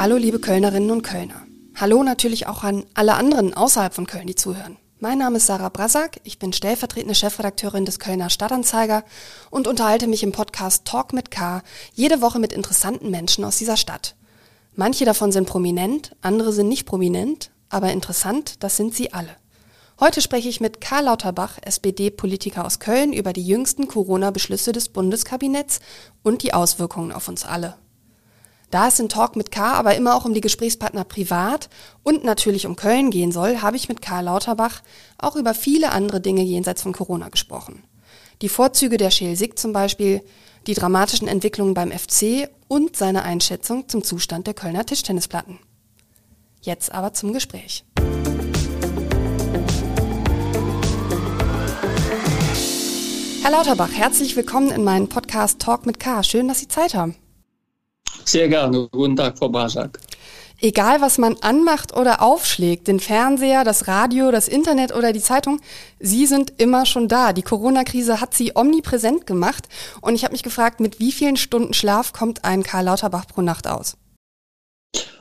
Hallo liebe Kölnerinnen und Kölner. Hallo natürlich auch an alle anderen außerhalb von Köln, die zuhören. Mein Name ist Sarah Brasak, ich bin stellvertretende Chefredakteurin des Kölner Stadtanzeiger und unterhalte mich im Podcast Talk mit K jede Woche mit interessanten Menschen aus dieser Stadt. Manche davon sind prominent, andere sind nicht prominent, aber interessant, das sind sie alle. Heute spreche ich mit Karl Lauterbach, SPD-Politiker aus Köln, über die jüngsten Corona-Beschlüsse des Bundeskabinetts und die Auswirkungen auf uns alle. Da es in Talk mit K aber immer auch um die Gesprächspartner privat und natürlich um Köln gehen soll, habe ich mit Karl Lauterbach auch über viele andere Dinge jenseits von Corona gesprochen. Die Vorzüge der Schelsig zum Beispiel, die dramatischen Entwicklungen beim FC und seine Einschätzung zum Zustand der Kölner Tischtennisplatten. Jetzt aber zum Gespräch. Herr Lauterbach, herzlich willkommen in meinem Podcast Talk mit K. Schön, dass Sie Zeit haben. Sehr gerne. Guten Tag, Frau Basak. Egal, was man anmacht oder aufschlägt, den Fernseher, das Radio, das Internet oder die Zeitung, Sie sind immer schon da. Die Corona-Krise hat Sie omnipräsent gemacht. Und ich habe mich gefragt, mit wie vielen Stunden Schlaf kommt ein Karl Lauterbach pro Nacht aus?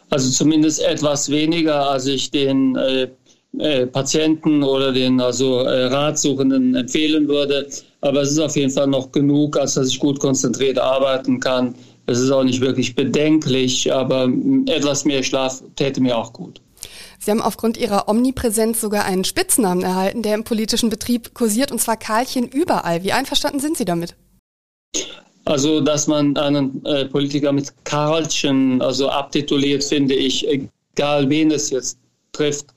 Also zumindest etwas weniger, als ich den äh, äh, Patienten oder den also äh, Ratsuchenden empfehlen würde. Aber es ist auf jeden Fall noch genug, als dass ich gut konzentriert arbeiten kann es ist auch nicht wirklich bedenklich, aber etwas mehr Schlaf täte mir auch gut. Sie haben aufgrund Ihrer Omnipräsenz sogar einen Spitznamen erhalten, der im politischen Betrieb kursiert, und zwar Karlchen überall. Wie einverstanden sind Sie damit? Also, dass man einen äh, Politiker mit Karlchen also abtituliert, finde ich, egal wen es jetzt trifft,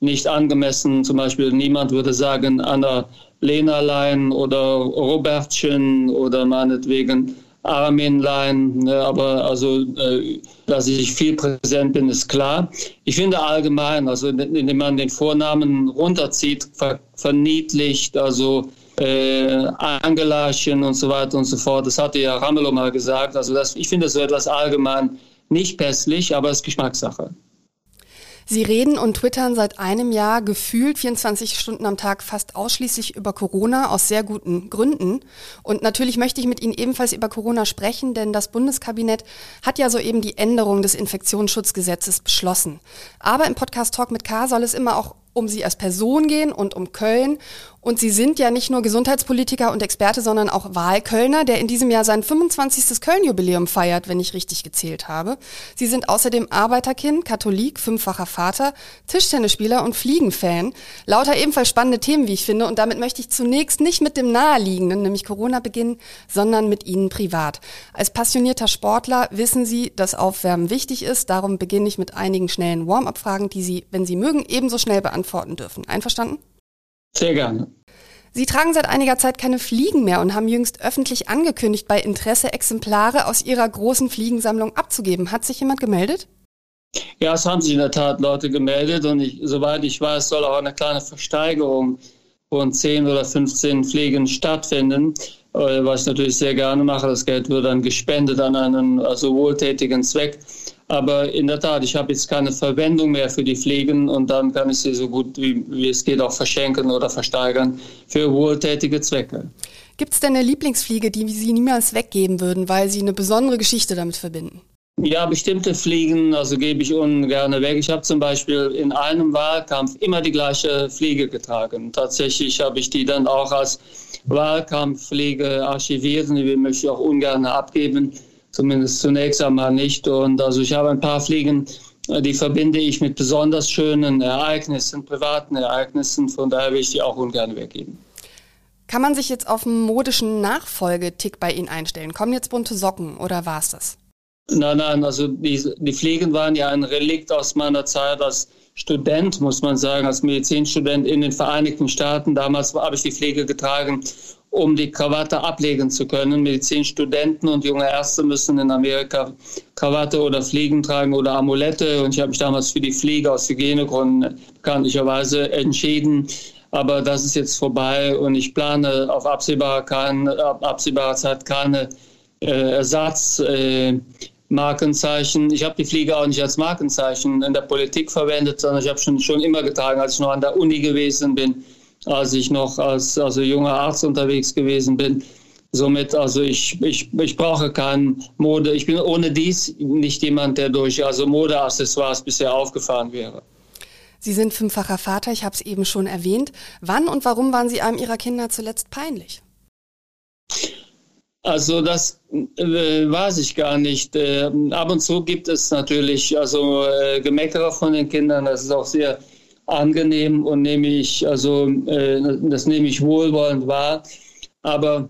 nicht angemessen. Zum Beispiel niemand würde sagen Anna Lenalein oder Robertchen oder meinetwegen Arminlein, ne, aber also, äh, dass ich viel präsent bin, ist klar. Ich finde allgemein, also indem man den Vornamen runterzieht, ver verniedlicht, also äh, Angelachen und so weiter und so fort. Das hatte ja Ramelow mal gesagt. Also das, ich finde so etwas allgemein nicht pässlich, aber es ist Geschmackssache. Sie reden und twittern seit einem Jahr gefühlt 24 Stunden am Tag fast ausschließlich über Corona aus sehr guten Gründen. Und natürlich möchte ich mit Ihnen ebenfalls über Corona sprechen, denn das Bundeskabinett hat ja soeben die Änderung des Infektionsschutzgesetzes beschlossen. Aber im Podcast Talk mit K soll es immer auch um Sie als Person gehen und um Köln. Und Sie sind ja nicht nur Gesundheitspolitiker und Experte, sondern auch Wahlkölner, der in diesem Jahr sein 25. Köln-Jubiläum feiert, wenn ich richtig gezählt habe. Sie sind außerdem Arbeiterkind, Katholik, fünffacher Vater, Tischtennisspieler und Fliegenfan. Lauter ebenfalls spannende Themen, wie ich finde. Und damit möchte ich zunächst nicht mit dem Naheliegenden, nämlich Corona, beginnen, sondern mit Ihnen privat. Als passionierter Sportler wissen Sie, dass Aufwärmen wichtig ist. Darum beginne ich mit einigen schnellen Warm-up-Fragen, die Sie, wenn Sie mögen, ebenso schnell beantworten dürfen. Einverstanden? Sehr gerne. Sie tragen seit einiger Zeit keine Fliegen mehr und haben jüngst öffentlich angekündigt, bei Interesse Exemplare aus Ihrer großen Fliegensammlung abzugeben. Hat sich jemand gemeldet? Ja, es haben sich in der Tat Leute gemeldet und ich, soweit ich weiß, soll auch eine kleine Versteigerung von 10 oder 15 Fliegen stattfinden, äh, was ich natürlich sehr gerne mache. Das Geld wird dann gespendet an einen also wohltätigen Zweck. Aber in der Tat, ich habe jetzt keine Verwendung mehr für die Fliegen und dann kann ich sie so gut wie, wie es geht auch verschenken oder versteigern für wohltätige Zwecke. Gibt es denn eine Lieblingsfliege, die Sie niemals weggeben würden, weil Sie eine besondere Geschichte damit verbinden? Ja, bestimmte Fliegen, also gebe ich ungern weg. Ich habe zum Beispiel in einem Wahlkampf immer die gleiche Fliege getragen. Tatsächlich habe ich die dann auch als Wahlkampffliege archiviert und die möchte ich auch ungern abgeben zumindest zunächst einmal nicht. Und also ich habe ein paar Fliegen, äh, die verbinde ich mit besonders schönen Ereignissen, privaten Ereignissen, von daher will ich die auch ungern weggeben. Kann man sich jetzt auf einen modischen Nachfolgetick bei Ihnen einstellen? Kommen jetzt bunte Socken oder war es das? Nein, nein, also die, die Fliegen waren ja ein Relikt aus meiner Zeit als Student, muss man sagen, als Medizinstudent in den Vereinigten Staaten. Damals habe ich die Pflege getragen um die Krawatte ablegen zu können. Medizinstudenten und junge Ärzte müssen in Amerika Krawatte oder Fliegen tragen oder Amulette. Und ich habe mich damals für die Fliege aus Hygienegründen bekanntlicherweise entschieden. Aber das ist jetzt vorbei und ich plane auf absehbare, kein, absehbare Zeit keine äh, Ersatzmarkenzeichen. Äh, ich habe die Fliege auch nicht als Markenzeichen in der Politik verwendet, sondern ich habe schon, schon immer getragen, als ich noch an der Uni gewesen bin als ich noch als also junger Arzt unterwegs gewesen bin. Somit, also ich, ich, ich brauche kein Mode. Ich bin ohne dies nicht jemand, der durch also Modeaccessoires bisher aufgefahren wäre. Sie sind fünffacher Vater, ich habe es eben schon erwähnt. Wann und warum waren Sie einem Ihrer Kinder zuletzt peinlich? Also das äh, weiß ich gar nicht. Äh, ab und zu gibt es natürlich also äh, Gemeckere von den Kindern. Das ist auch sehr angenehm und nehme ich also äh, das nehme ich wohlwollend wahr. Aber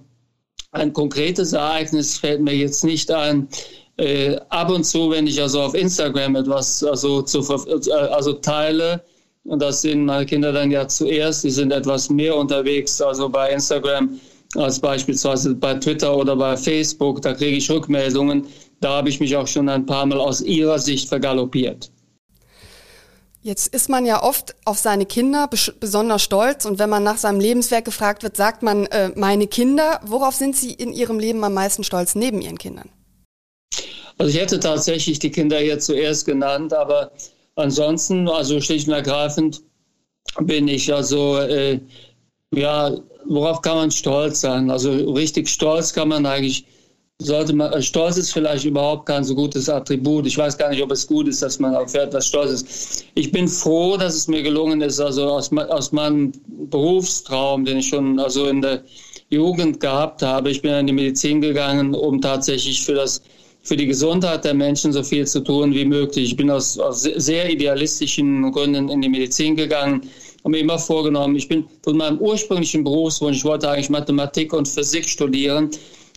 ein konkretes Ereignis fällt mir jetzt nicht ein. Äh, ab und zu, wenn ich also auf Instagram etwas also, zu, äh, also teile, und das sind meine Kinder dann ja zuerst, die sind etwas mehr unterwegs, also bei Instagram als beispielsweise bei Twitter oder bei Facebook, da kriege ich Rückmeldungen. Da habe ich mich auch schon ein paar Mal aus ihrer Sicht vergaloppiert. Jetzt ist man ja oft auf seine Kinder besonders stolz und wenn man nach seinem Lebenswerk gefragt wird, sagt man äh, meine Kinder. Worauf sind Sie in Ihrem Leben am meisten stolz neben Ihren Kindern? Also ich hätte tatsächlich die Kinder hier zuerst genannt, aber ansonsten, also schlicht und ergreifend, bin ich also äh, ja, worauf kann man stolz sein? Also richtig stolz kann man eigentlich sollte man, äh, Stolz ist vielleicht überhaupt kein so gutes Attribut. Ich weiß gar nicht, ob es gut ist, dass man auf etwas stolz ist. Ich bin froh, dass es mir gelungen ist, also aus, aus meinem Berufstraum, den ich schon also in der Jugend gehabt habe. Ich bin in die Medizin gegangen, um tatsächlich für das für die Gesundheit der Menschen so viel zu tun wie möglich. Ich bin aus, aus sehr idealistischen Gründen in die Medizin gegangen habe mir immer vorgenommen, ich bin von meinem ursprünglichen Berufswunsch, ich wollte eigentlich Mathematik und Physik studieren,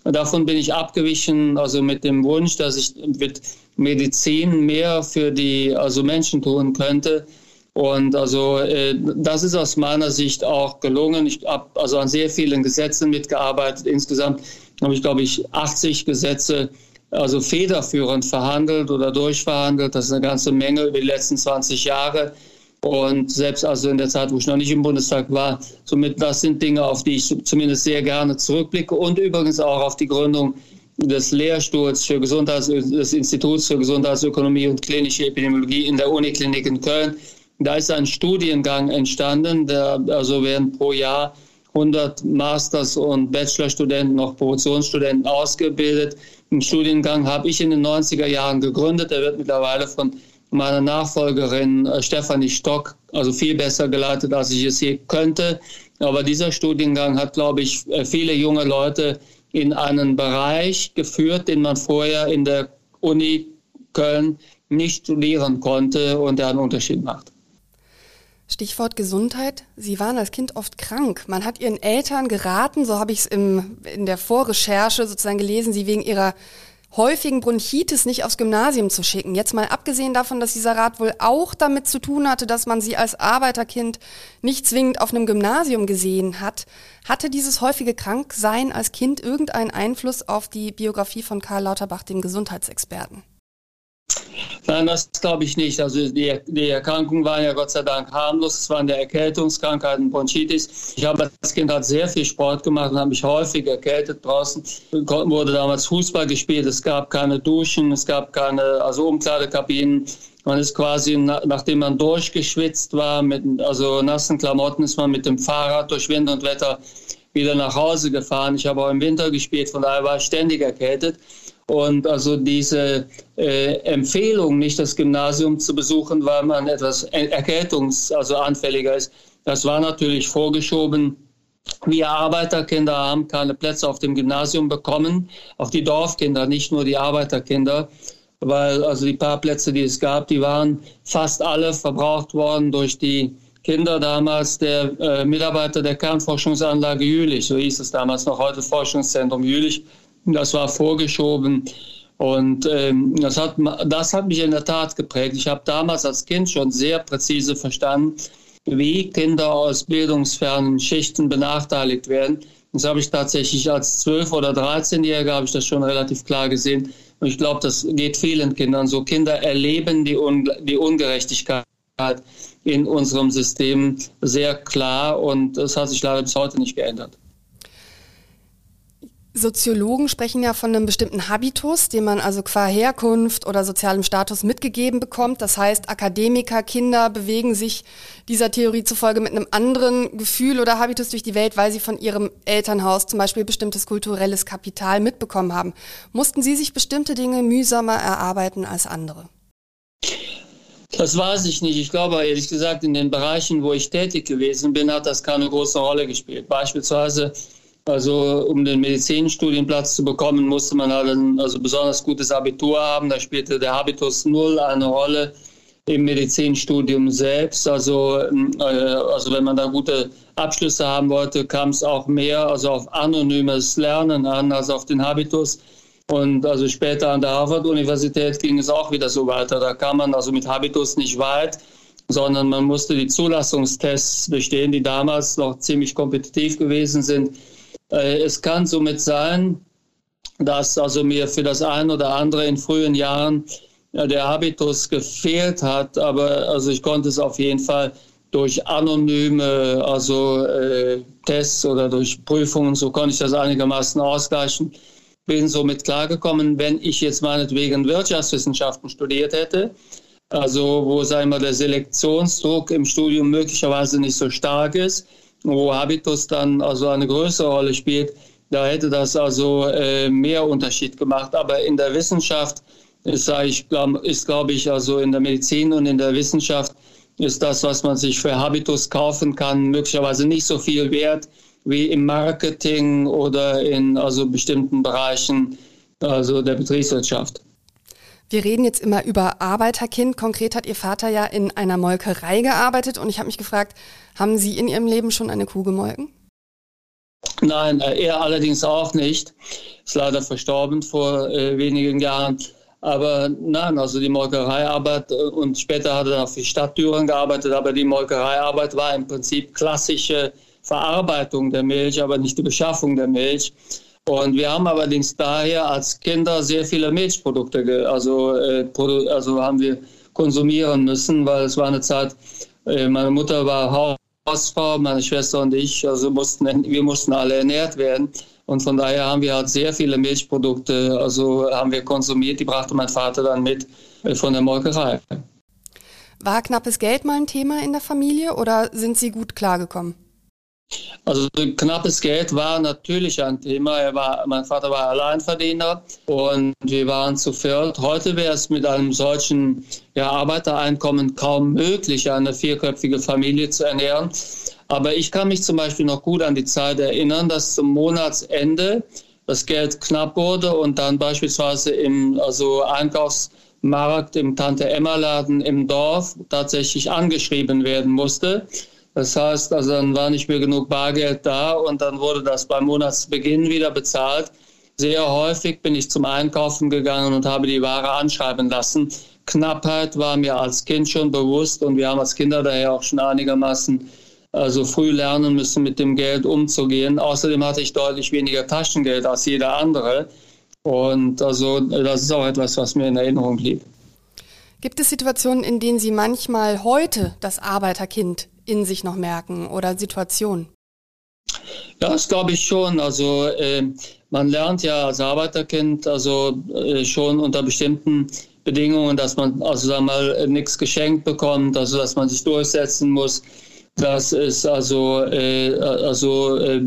Davon bin ich abgewichen, also mit dem Wunsch, dass ich mit Medizin mehr für die also Menschen tun könnte. Und also äh, das ist aus meiner Sicht auch gelungen. Ich habe also an sehr vielen Gesetzen mitgearbeitet. Insgesamt habe ich, glaube ich, 80 Gesetze also federführend verhandelt oder durchverhandelt. Das ist eine ganze Menge über die letzten 20 Jahre. Und selbst also in der Zeit, wo ich noch nicht im Bundestag war, somit das sind Dinge, auf die ich zumindest sehr gerne zurückblicke und übrigens auch auf die Gründung des Lehrstuhls für Gesundheits des Instituts für Gesundheitsökonomie und klinische Epidemiologie in der Uniklinik in Köln. Da ist ein Studiengang entstanden, der also werden pro Jahr 100 Masters- und Bachelorstudenten, noch Promotionsstudenten ausgebildet. Den Studiengang habe ich in den 90er Jahren gegründet. Der wird mittlerweile von meine Nachfolgerin äh, Stefanie Stock, also viel besser geleitet, als ich es je könnte. Aber dieser Studiengang hat, glaube ich, äh, viele junge Leute in einen Bereich geführt, den man vorher in der Uni Köln nicht studieren konnte und der einen Unterschied macht. Stichwort Gesundheit. Sie waren als Kind oft krank. Man hat Ihren Eltern geraten, so habe ich es in der Vorrecherche sozusagen gelesen, Sie wegen Ihrer häufigen Bronchitis nicht aufs Gymnasium zu schicken. Jetzt mal abgesehen davon, dass dieser Rat wohl auch damit zu tun hatte, dass man sie als Arbeiterkind nicht zwingend auf einem Gymnasium gesehen hat, hatte dieses häufige Kranksein als Kind irgendeinen Einfluss auf die Biografie von Karl Lauterbach, dem Gesundheitsexperten? Nein, das glaube ich nicht. Also die, die, Erkrankungen waren ja Gott sei Dank harmlos. Es waren der Erkältungskrankheiten, Bronchitis. Ich habe als Kind halt sehr viel Sport gemacht und habe mich häufig erkältet draußen. Wurde damals Fußball gespielt. Es gab keine Duschen, es gab keine also Umkleidekabinen. Man ist quasi, nachdem man durchgeschwitzt war, mit also nassen Klamotten, ist man mit dem Fahrrad durch Wind und Wetter wieder nach Hause gefahren. Ich habe auch im Winter gespielt, von daher war ich ständig erkältet. Und also diese äh, Empfehlung, nicht das Gymnasium zu besuchen, weil man etwas erkältungs-, also anfälliger ist, das war natürlich vorgeschoben. Wir Arbeiterkinder haben keine Plätze auf dem Gymnasium bekommen, auch die Dorfkinder, nicht nur die Arbeiterkinder, weil also die paar Plätze, die es gab, die waren fast alle verbraucht worden durch die Kinder damals der äh, Mitarbeiter der Kernforschungsanlage Jülich, so hieß es damals noch heute Forschungszentrum Jülich, das war vorgeschoben. Und ähm, das, hat, das hat mich in der Tat geprägt. Ich habe damals als Kind schon sehr präzise verstanden, wie Kinder aus bildungsfernen Schichten benachteiligt werden. Das habe ich tatsächlich als 12- oder 13-Jähriger habe ich das schon relativ klar gesehen. Und ich glaube, das geht vielen Kindern so. Kinder erleben die, Un die Ungerechtigkeit in unserem System sehr klar und das hat sich leider bis heute nicht geändert. Soziologen sprechen ja von einem bestimmten Habitus, den man also qua Herkunft oder sozialem Status mitgegeben bekommt. Das heißt, Akademiker, Kinder bewegen sich dieser Theorie zufolge mit einem anderen Gefühl oder Habitus durch die Welt, weil sie von ihrem Elternhaus zum Beispiel bestimmtes kulturelles Kapital mitbekommen haben. Mussten Sie sich bestimmte Dinge mühsamer erarbeiten als andere? Das weiß ich nicht. Ich glaube ehrlich gesagt, in den Bereichen, wo ich tätig gewesen bin, hat das keine große Rolle gespielt. Beispielsweise also um den Medizinstudienplatz zu bekommen, musste man halt ein also besonders gutes Abitur haben. Da spielte der Habitus null eine Rolle im Medizinstudium selbst. Also, äh, also wenn man da gute Abschlüsse haben wollte, kam es auch mehr also auf anonymes Lernen an als auf den Habitus. Und also später an der Harvard-Universität ging es auch wieder so weiter. Da kam man also mit Habitus nicht weit, sondern man musste die Zulassungstests bestehen, die damals noch ziemlich kompetitiv gewesen sind. Äh, es kann somit sein, dass also mir für das ein oder andere in frühen Jahren der Habitus gefehlt hat, aber also ich konnte es auf jeden Fall durch anonyme also äh, Tests oder durch Prüfungen, so konnte ich das einigermaßen ausgleichen. Bin somit klargekommen, wenn ich jetzt meinetwegen Wirtschaftswissenschaften studiert hätte, also wo sagen wir, der Selektionsdruck im Studium möglicherweise nicht so stark ist, wo Habitus dann also eine größere Rolle spielt, da hätte das also äh, mehr Unterschied gemacht. Aber in der Wissenschaft ist, ich, ist glaube ich, also in der Medizin und in der Wissenschaft ist das, was man sich für Habitus kaufen kann, möglicherweise nicht so viel wert wie im Marketing oder in also bestimmten Bereichen also der Betriebswirtschaft. Wir reden jetzt immer über Arbeiterkind. Konkret hat Ihr Vater ja in einer Molkerei gearbeitet und ich habe mich gefragt, haben Sie in Ihrem Leben schon eine Kuh gemolken? Nein, äh, er allerdings auch nicht. Ist leider verstorben vor äh, wenigen Jahren. Aber nein, also die Molkereiarbeit äh, und später hat er auch für Stadttüren gearbeitet, aber die Molkereiarbeit war im Prinzip klassische Verarbeitung der Milch, aber nicht die Beschaffung der Milch. Und wir haben allerdings daher als Kinder sehr viele Milchprodukte, also, äh, also haben wir konsumieren müssen, weil es war eine Zeit, äh, meine Mutter war Hausfrau, meine Schwester und ich, also mussten, wir mussten alle ernährt werden. Und von daher haben wir halt sehr viele Milchprodukte, also haben wir konsumiert, die brachte mein Vater dann mit äh, von der Molkerei. War knappes Geld mal ein Thema in der Familie oder sind Sie gut klargekommen? Also knappes Geld war natürlich ein Thema. War, mein Vater war Alleinverdiener und wir waren zu viert. Heute wäre es mit einem solchen ja, Arbeitereinkommen kaum möglich, eine vierköpfige Familie zu ernähren. Aber ich kann mich zum Beispiel noch gut an die Zeit erinnern, dass zum Monatsende das Geld knapp wurde und dann beispielsweise im also Einkaufsmarkt im Tante-Emma-Laden im Dorf tatsächlich angeschrieben werden musste das heißt, also dann war nicht mehr genug Bargeld da und dann wurde das beim Monatsbeginn wieder bezahlt. Sehr häufig bin ich zum Einkaufen gegangen und habe die Ware anschreiben lassen. Knappheit war mir als Kind schon bewusst und wir haben als Kinder daher auch schon einigermaßen also früh lernen müssen, mit dem Geld umzugehen. Außerdem hatte ich deutlich weniger Taschengeld als jeder andere. Und also das ist auch etwas, was mir in Erinnerung blieb. Gibt es Situationen, in denen Sie manchmal heute das Arbeiterkind in sich noch merken oder Situationen? Ja, das glaube ich schon. Also äh, man lernt ja als Arbeiterkind also äh, schon unter bestimmten Bedingungen, dass man also sagen wir mal nichts geschenkt bekommt, also dass man sich durchsetzen muss, dass es also äh, also äh,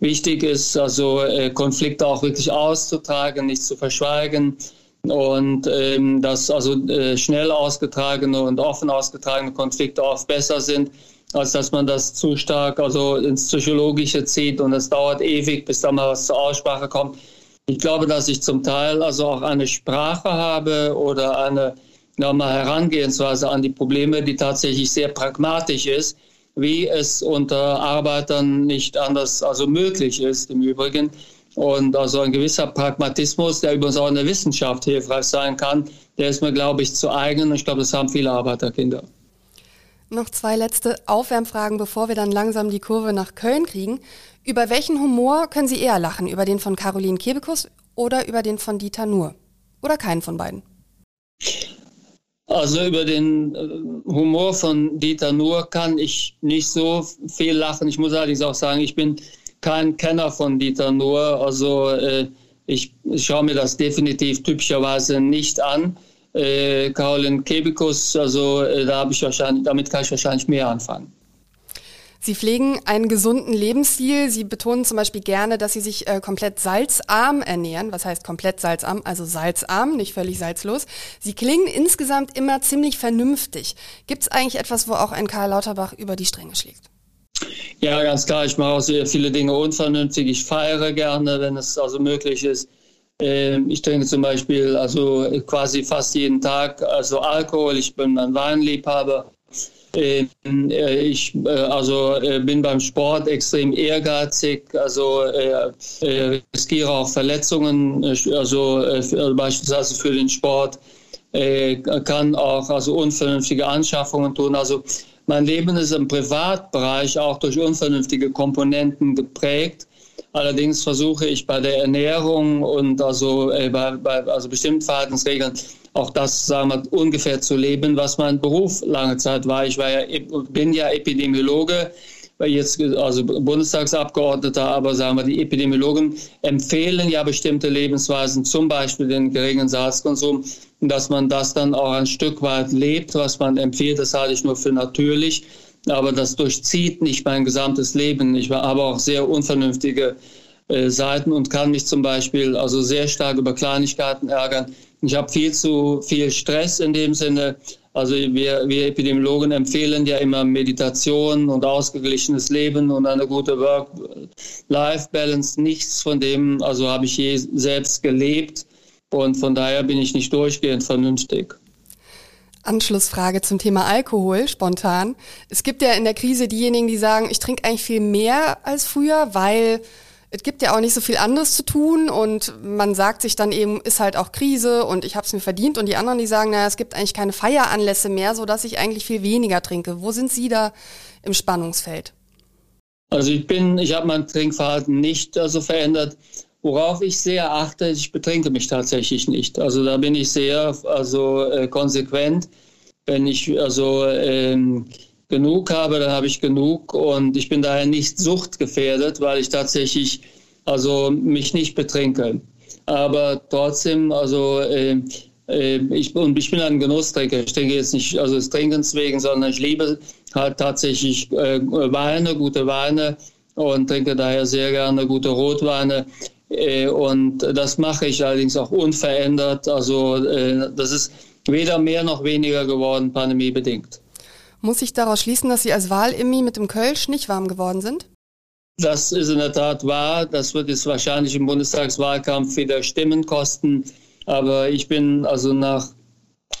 wichtig ist, also äh, Konflikte auch wirklich auszutragen, nicht zu verschweigen und ähm, dass also äh, schnell ausgetragene und offen ausgetragene Konflikte oft besser sind als dass man das zu stark also ins Psychologische zieht und es dauert ewig, bis da mal was zur Aussprache kommt. Ich glaube, dass ich zum Teil also auch eine Sprache habe oder eine ja, mal Herangehensweise an die Probleme, die tatsächlich sehr pragmatisch ist, wie es unter Arbeitern nicht anders also möglich ist im Übrigen. Und also ein gewisser Pragmatismus, der übrigens auch in der Wissenschaft hilfreich sein kann, der ist mir, glaube ich, zu eigen. Und ich glaube, das haben viele Arbeiterkinder. Noch zwei letzte Aufwärmfragen, bevor wir dann langsam die Kurve nach Köln kriegen. Über welchen Humor können Sie eher lachen? Über den von Caroline Kebekus oder über den von Dieter Nuhr? Oder keinen von beiden? Also über den äh, Humor von Dieter Nuhr kann ich nicht so viel lachen. Ich muss allerdings auch sagen, ich bin kein Kenner von Dieter Nuhr. Also äh, ich, ich schaue mir das definitiv typischerweise nicht an. Äh, Caroline Kebikus, also äh, da habe ich wahrscheinlich, damit kann ich wahrscheinlich mehr anfangen. Sie pflegen einen gesunden Lebensstil. Sie betonen zum Beispiel gerne, dass Sie sich äh, komplett salzarm ernähren. Was heißt komplett salzarm? Also salzarm, nicht völlig salzlos. Sie klingen insgesamt immer ziemlich vernünftig. Gibt es eigentlich etwas, wo auch ein Karl Lauterbach über die Stränge schlägt? Ja, ganz klar. Ich mache auch sehr viele Dinge unvernünftig. Ich feiere gerne, wenn es also möglich ist. Ähm, ich trinke zum Beispiel also quasi fast jeden Tag also Alkohol. Ich bin ein Weinliebhaber. Ähm, äh, ich äh, also äh, bin beim Sport extrem ehrgeizig, also riskiere auch Verletzungen, also beispielsweise für den Sport, kann auch also unvernünftige Anschaffungen tun. Also mein Leben ist im Privatbereich auch durch unvernünftige Komponenten geprägt. Allerdings versuche ich bei der Ernährung und also äh, bei, bei also bestimmten Verhaltensregeln auch das, sagen wir, ungefähr zu leben, was mein Beruf lange Zeit war. Ich war ja, bin ja Epidemiologe, jetzt also Bundestagsabgeordneter, aber sagen wir, die Epidemiologen empfehlen ja bestimmte Lebensweisen, zum Beispiel den geringen Salzkonsum, dass man das dann auch ein Stück weit lebt, was man empfiehlt. Das halte ich nur für natürlich aber das durchzieht nicht mein gesamtes Leben. Ich habe auch sehr unvernünftige äh, Seiten und kann mich zum Beispiel also sehr stark über Kleinigkeiten ärgern. Ich habe viel zu viel Stress in dem Sinne. Also wir, wir Epidemiologen empfehlen ja immer Meditation und ausgeglichenes Leben und eine gute Work-Life-Balance. Nichts von dem, also habe ich je selbst gelebt und von daher bin ich nicht durchgehend vernünftig. Anschlussfrage zum Thema Alkohol, spontan. Es gibt ja in der Krise diejenigen, die sagen, ich trinke eigentlich viel mehr als früher, weil es gibt ja auch nicht so viel anderes zu tun und man sagt sich dann eben, ist halt auch Krise und ich habe es mir verdient und die anderen, die sagen, naja, es gibt eigentlich keine Feieranlässe mehr, sodass ich eigentlich viel weniger trinke. Wo sind Sie da im Spannungsfeld? Also ich bin, ich habe mein Trinkverhalten nicht so also verändert. Worauf ich sehr achte, ich betrinke mich tatsächlich nicht. Also da bin ich sehr also äh, konsequent. Wenn ich also ähm, genug habe, dann habe ich genug und ich bin daher nicht suchtgefährdet, weil ich tatsächlich also mich nicht betrinke. Aber trotzdem, also äh, ich, und ich bin ein Genusstrinker. Ich trinke jetzt nicht also des Trinkens wegen, sondern ich liebe halt tatsächlich äh, Weine, gute Weine und trinke daher sehr gerne gute Rotweine. Äh, und das mache ich allerdings auch unverändert. Also äh, das ist weder mehr noch weniger geworden, pandemiebedingt. Muss ich daraus schließen, dass Sie als Wahlimmi mit dem Kölsch nicht warm geworden sind? Das ist in der Tat wahr. Das wird jetzt wahrscheinlich im Bundestagswahlkampf wieder Stimmen kosten. Aber ich bin also nach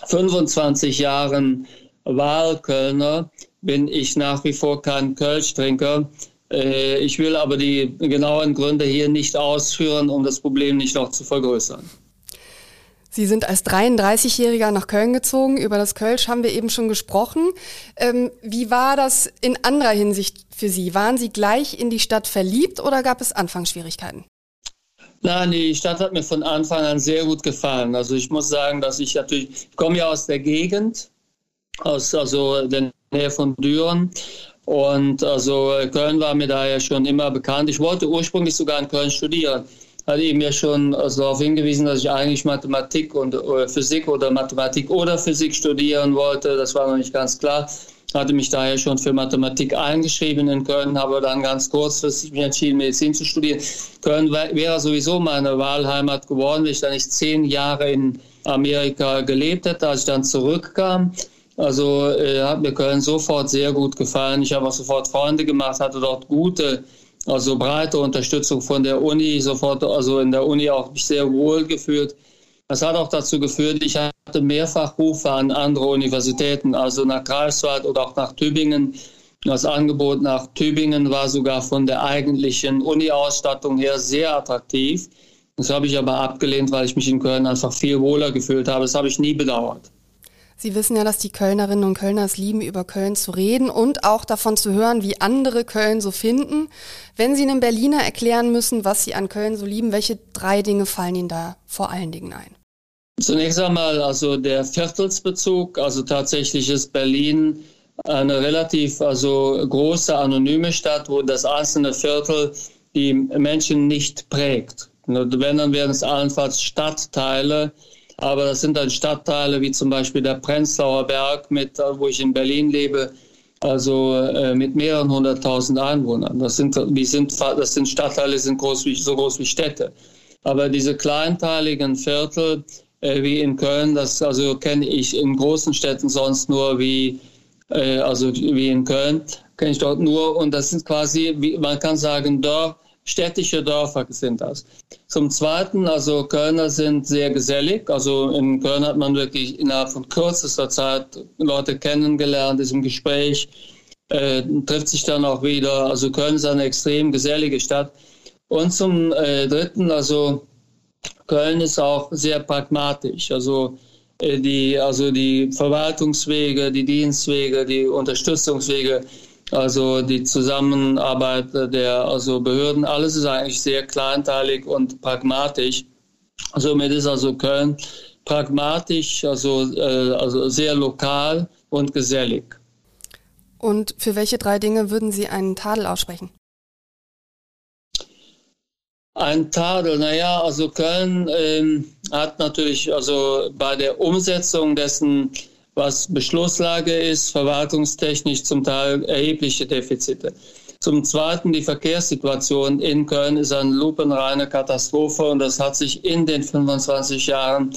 25 Jahren Wahlkölner, bin ich nach wie vor kein Kölsch-Trinker. Äh, ich will aber die genauen Gründe hier nicht ausführen, um das Problem nicht noch zu vergrößern. Sie sind als 33-Jähriger nach Köln gezogen. Über das Kölsch haben wir eben schon gesprochen. Ähm, wie war das in anderer Hinsicht für Sie? Waren Sie gleich in die Stadt verliebt oder gab es Anfangsschwierigkeiten? Nein, die Stadt hat mir von Anfang an sehr gut gefallen. Also ich muss sagen, dass ich natürlich, ich komme ja aus der Gegend, aus also der Nähe von Düren und also Köln war mir daher schon immer bekannt. Ich wollte ursprünglich sogar in Köln studieren. Hatte ihm ja schon also darauf hingewiesen, dass ich eigentlich Mathematik und oder Physik oder Mathematik oder Physik studieren wollte. Das war noch nicht ganz klar. Hatte mich daher schon für Mathematik eingeschrieben in Köln, habe dann ganz kurzfristig mich entschieden, Medizin zu studieren. Köln wäre sowieso meine Wahlheimat geworden, wenn ich dann nicht zehn Jahre in Amerika gelebt hätte, als ich dann zurückkam. Also äh, hat mir Köln sofort sehr gut gefallen. Ich habe auch sofort Freunde gemacht, hatte dort gute, also breite Unterstützung von der Uni, sofort, also in der Uni auch mich sehr wohl gefühlt. Das hat auch dazu geführt, ich hatte mehrfach Rufe an andere Universitäten, also nach Greifswald oder auch nach Tübingen. Das Angebot nach Tübingen war sogar von der eigentlichen Uni-Ausstattung her sehr attraktiv. Das habe ich aber abgelehnt, weil ich mich in Köln einfach viel wohler gefühlt habe. Das habe ich nie bedauert. Sie wissen ja, dass die Kölnerinnen und Kölner es lieben, über Köln zu reden und auch davon zu hören, wie andere Köln so finden. Wenn Sie einem Berliner erklären müssen, was Sie an Köln so lieben, welche drei Dinge fallen Ihnen da vor allen Dingen ein? Zunächst einmal also der Viertelsbezug. Also tatsächlich ist Berlin eine relativ also große anonyme Stadt, wo das einzelne Viertel die Menschen nicht prägt. Wenn, dann wären es allenfalls Stadtteile, aber das sind dann Stadtteile wie zum Beispiel der Prenzlauer Berg, mit, wo ich in Berlin lebe, also äh, mit mehreren hunderttausend Einwohnern. Das sind, die sind, das sind Stadtteile, sind groß wie, so groß wie Städte. Aber diese kleinteiligen Viertel äh, wie in Köln, das also kenne ich in großen Städten sonst nur wie, äh, also wie in Köln, kenne ich dort nur. Und das sind quasi, wie, man kann sagen, Dörfer, städtische Dörfer sind das. Zum Zweiten, also Kölner sind sehr gesellig. Also in Köln hat man wirklich innerhalb von kürzester Zeit Leute kennengelernt, ist im Gespräch, äh, trifft sich dann auch wieder. Also Köln ist eine extrem gesellige Stadt. Und zum äh, Dritten, also Köln ist auch sehr pragmatisch. Also äh, die, also die Verwaltungswege, die Dienstwege, die Unterstützungswege also die Zusammenarbeit der also Behörden, alles ist eigentlich sehr kleinteilig und pragmatisch. Somit ist also Köln pragmatisch, also, äh, also sehr lokal und gesellig. Und für welche drei Dinge würden Sie einen Tadel aussprechen? Ein Tadel, naja, also Köln ähm, hat natürlich also bei der Umsetzung dessen was Beschlusslage ist, verwaltungstechnisch zum Teil erhebliche Defizite. Zum Zweiten, die Verkehrssituation in Köln ist eine lupenreine Katastrophe und das hat sich in den 25 Jahren,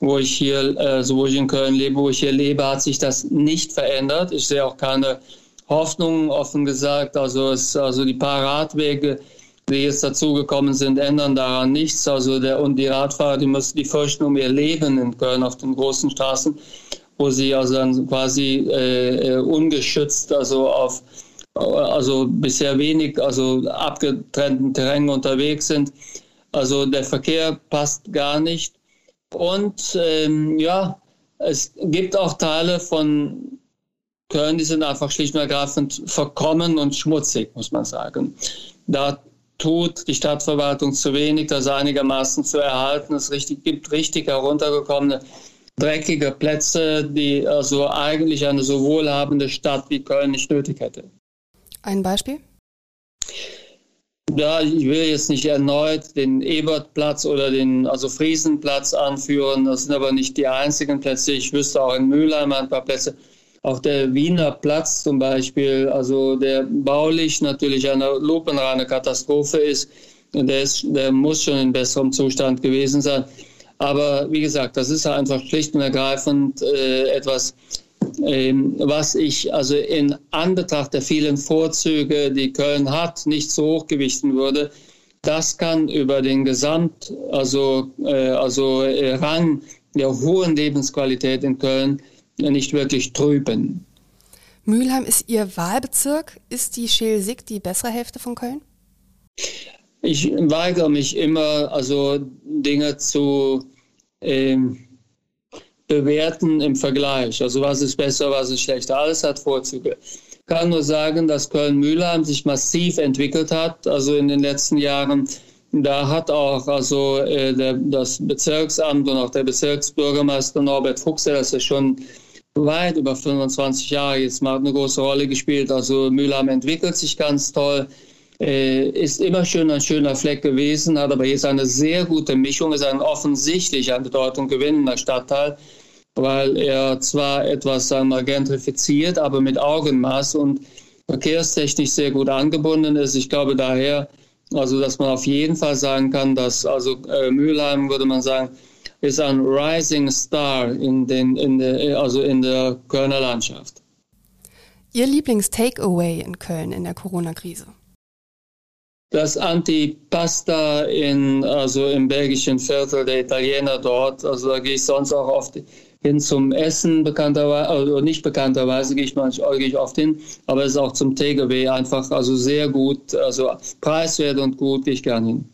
wo ich hier, also wo ich in Köln lebe, wo ich hier lebe, hat sich das nicht verändert. Ich sehe auch keine Hoffnung, offen gesagt. Also, es, also die paar Radwege, die jetzt dazugekommen sind, ändern daran nichts. Also der, und die Radfahrer, die müssen die fürchten um ihr Leben in Köln auf den großen Straßen wo sie also dann quasi äh, äh, ungeschützt, also auf also bisher wenig, also abgetrennten Terrain unterwegs sind. Also der Verkehr passt gar nicht. Und ähm, ja, es gibt auch Teile von Köln, die sind einfach schlicht und ergreifend verkommen und schmutzig, muss man sagen. Da tut die Stadtverwaltung zu wenig, das einigermaßen zu erhalten. Es richtig, gibt richtig heruntergekommene dreckige Plätze, die also eigentlich eine so wohlhabende Stadt wie Köln nicht nötig hätte. Ein Beispiel? Ja, ich will jetzt nicht erneut den Ebertplatz oder den also Friesenplatz anführen. Das sind aber nicht die einzigen Plätze. Ich wüsste auch in Mülheim ein paar Plätze. Auch der Wiener Platz zum Beispiel, also der baulich natürlich eine lupenreine Katastrophe ist. Der, ist, der muss schon in besserem Zustand gewesen sein. Aber wie gesagt, das ist einfach schlicht und ergreifend äh, etwas, ähm, was ich also in Anbetracht der vielen Vorzüge, die Köln hat, nicht so hochgewichten würde. Das kann über den Gesamt, also, äh, also äh, Rang der hohen Lebensqualität in Köln nicht wirklich trüben. Mülheim ist Ihr Wahlbezirk. Ist die Schelsig die bessere Hälfte von Köln? Ich weigere mich immer, also Dinge zu ähm, bewerten im Vergleich. Also was ist besser, was ist schlechter. Alles hat Vorzüge. Ich kann nur sagen, dass Köln-Mühlheim sich massiv entwickelt hat, also in den letzten Jahren. Da hat auch also äh, der, das Bezirksamt und auch der Bezirksbürgermeister Norbert Fuchs, der das ja schon weit über 25 Jahre jetzt mal eine große Rolle gespielt. Also Mülheim entwickelt sich ganz toll äh, ist immer schön ein schöner Fleck gewesen, hat aber jetzt eine sehr gute Mischung, ist ein offensichtlich an Bedeutung gewinnender Stadtteil, weil er zwar etwas sagen wir, gentrifiziert, aber mit Augenmaß und verkehrstechnisch sehr gut angebunden ist. Ich glaube daher, also dass man auf jeden Fall sagen kann, dass also äh, Mülheim, würde man sagen, ist ein Rising Star in, den, in, der, also in der Kölner Landschaft. Ihr Lieblings-Takeaway in Köln in der Corona-Krise? Das Antipasta in, also im belgischen Viertel der Italiener dort. Also da gehe ich sonst auch oft hin zum Essen, bekannterweise, also nicht bekannterweise gehe ich manchmal gehe ich oft hin, aber es ist auch zum Takeaway einfach, also sehr gut, also preiswert und gut, gehe ich gerne hin.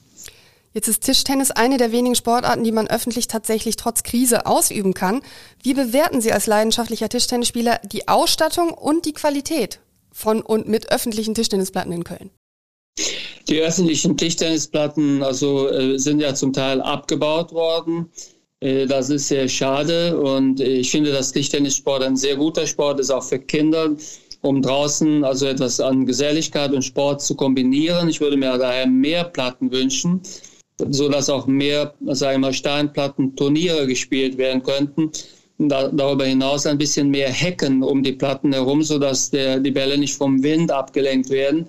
Jetzt ist Tischtennis eine der wenigen Sportarten, die man öffentlich tatsächlich trotz Krise ausüben kann. Wie bewerten Sie als leidenschaftlicher Tischtennisspieler die Ausstattung und die Qualität von und mit öffentlichen Tischtennisplatten in Köln? Die öffentlichen Tischtennisplatten also, äh, sind ja zum Teil abgebaut worden. Äh, das ist sehr schade und ich finde, dass Tischtennissport ein sehr guter Sport ist, auch für Kinder. um draußen also etwas an Geselligkeit und Sport zu kombinieren. Ich würde mir daher mehr Platten wünschen, so dass auch mehr, Steinplatten-Turniere gespielt werden könnten. Da, darüber hinaus ein bisschen mehr Hecken um die Platten herum, sodass der, die Bälle nicht vom Wind abgelenkt werden.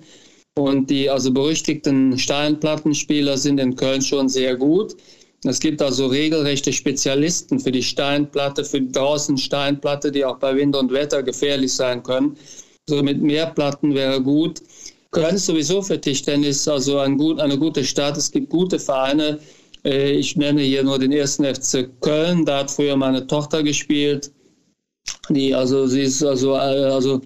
Und die also berüchtigten Steinplattenspieler sind in Köln schon sehr gut. Es gibt also regelrechte Spezialisten für die Steinplatte, für draußen Steinplatte, die auch bei Wind und Wetter gefährlich sein können. So mit mehr Platten wäre gut. Köln ist sowieso für Tischtennis also ein gut, eine gute Stadt. Es gibt gute Vereine. Äh, ich nenne hier nur den ersten FC Köln. Da hat früher meine Tochter gespielt. Die, also sie ist also, äh, also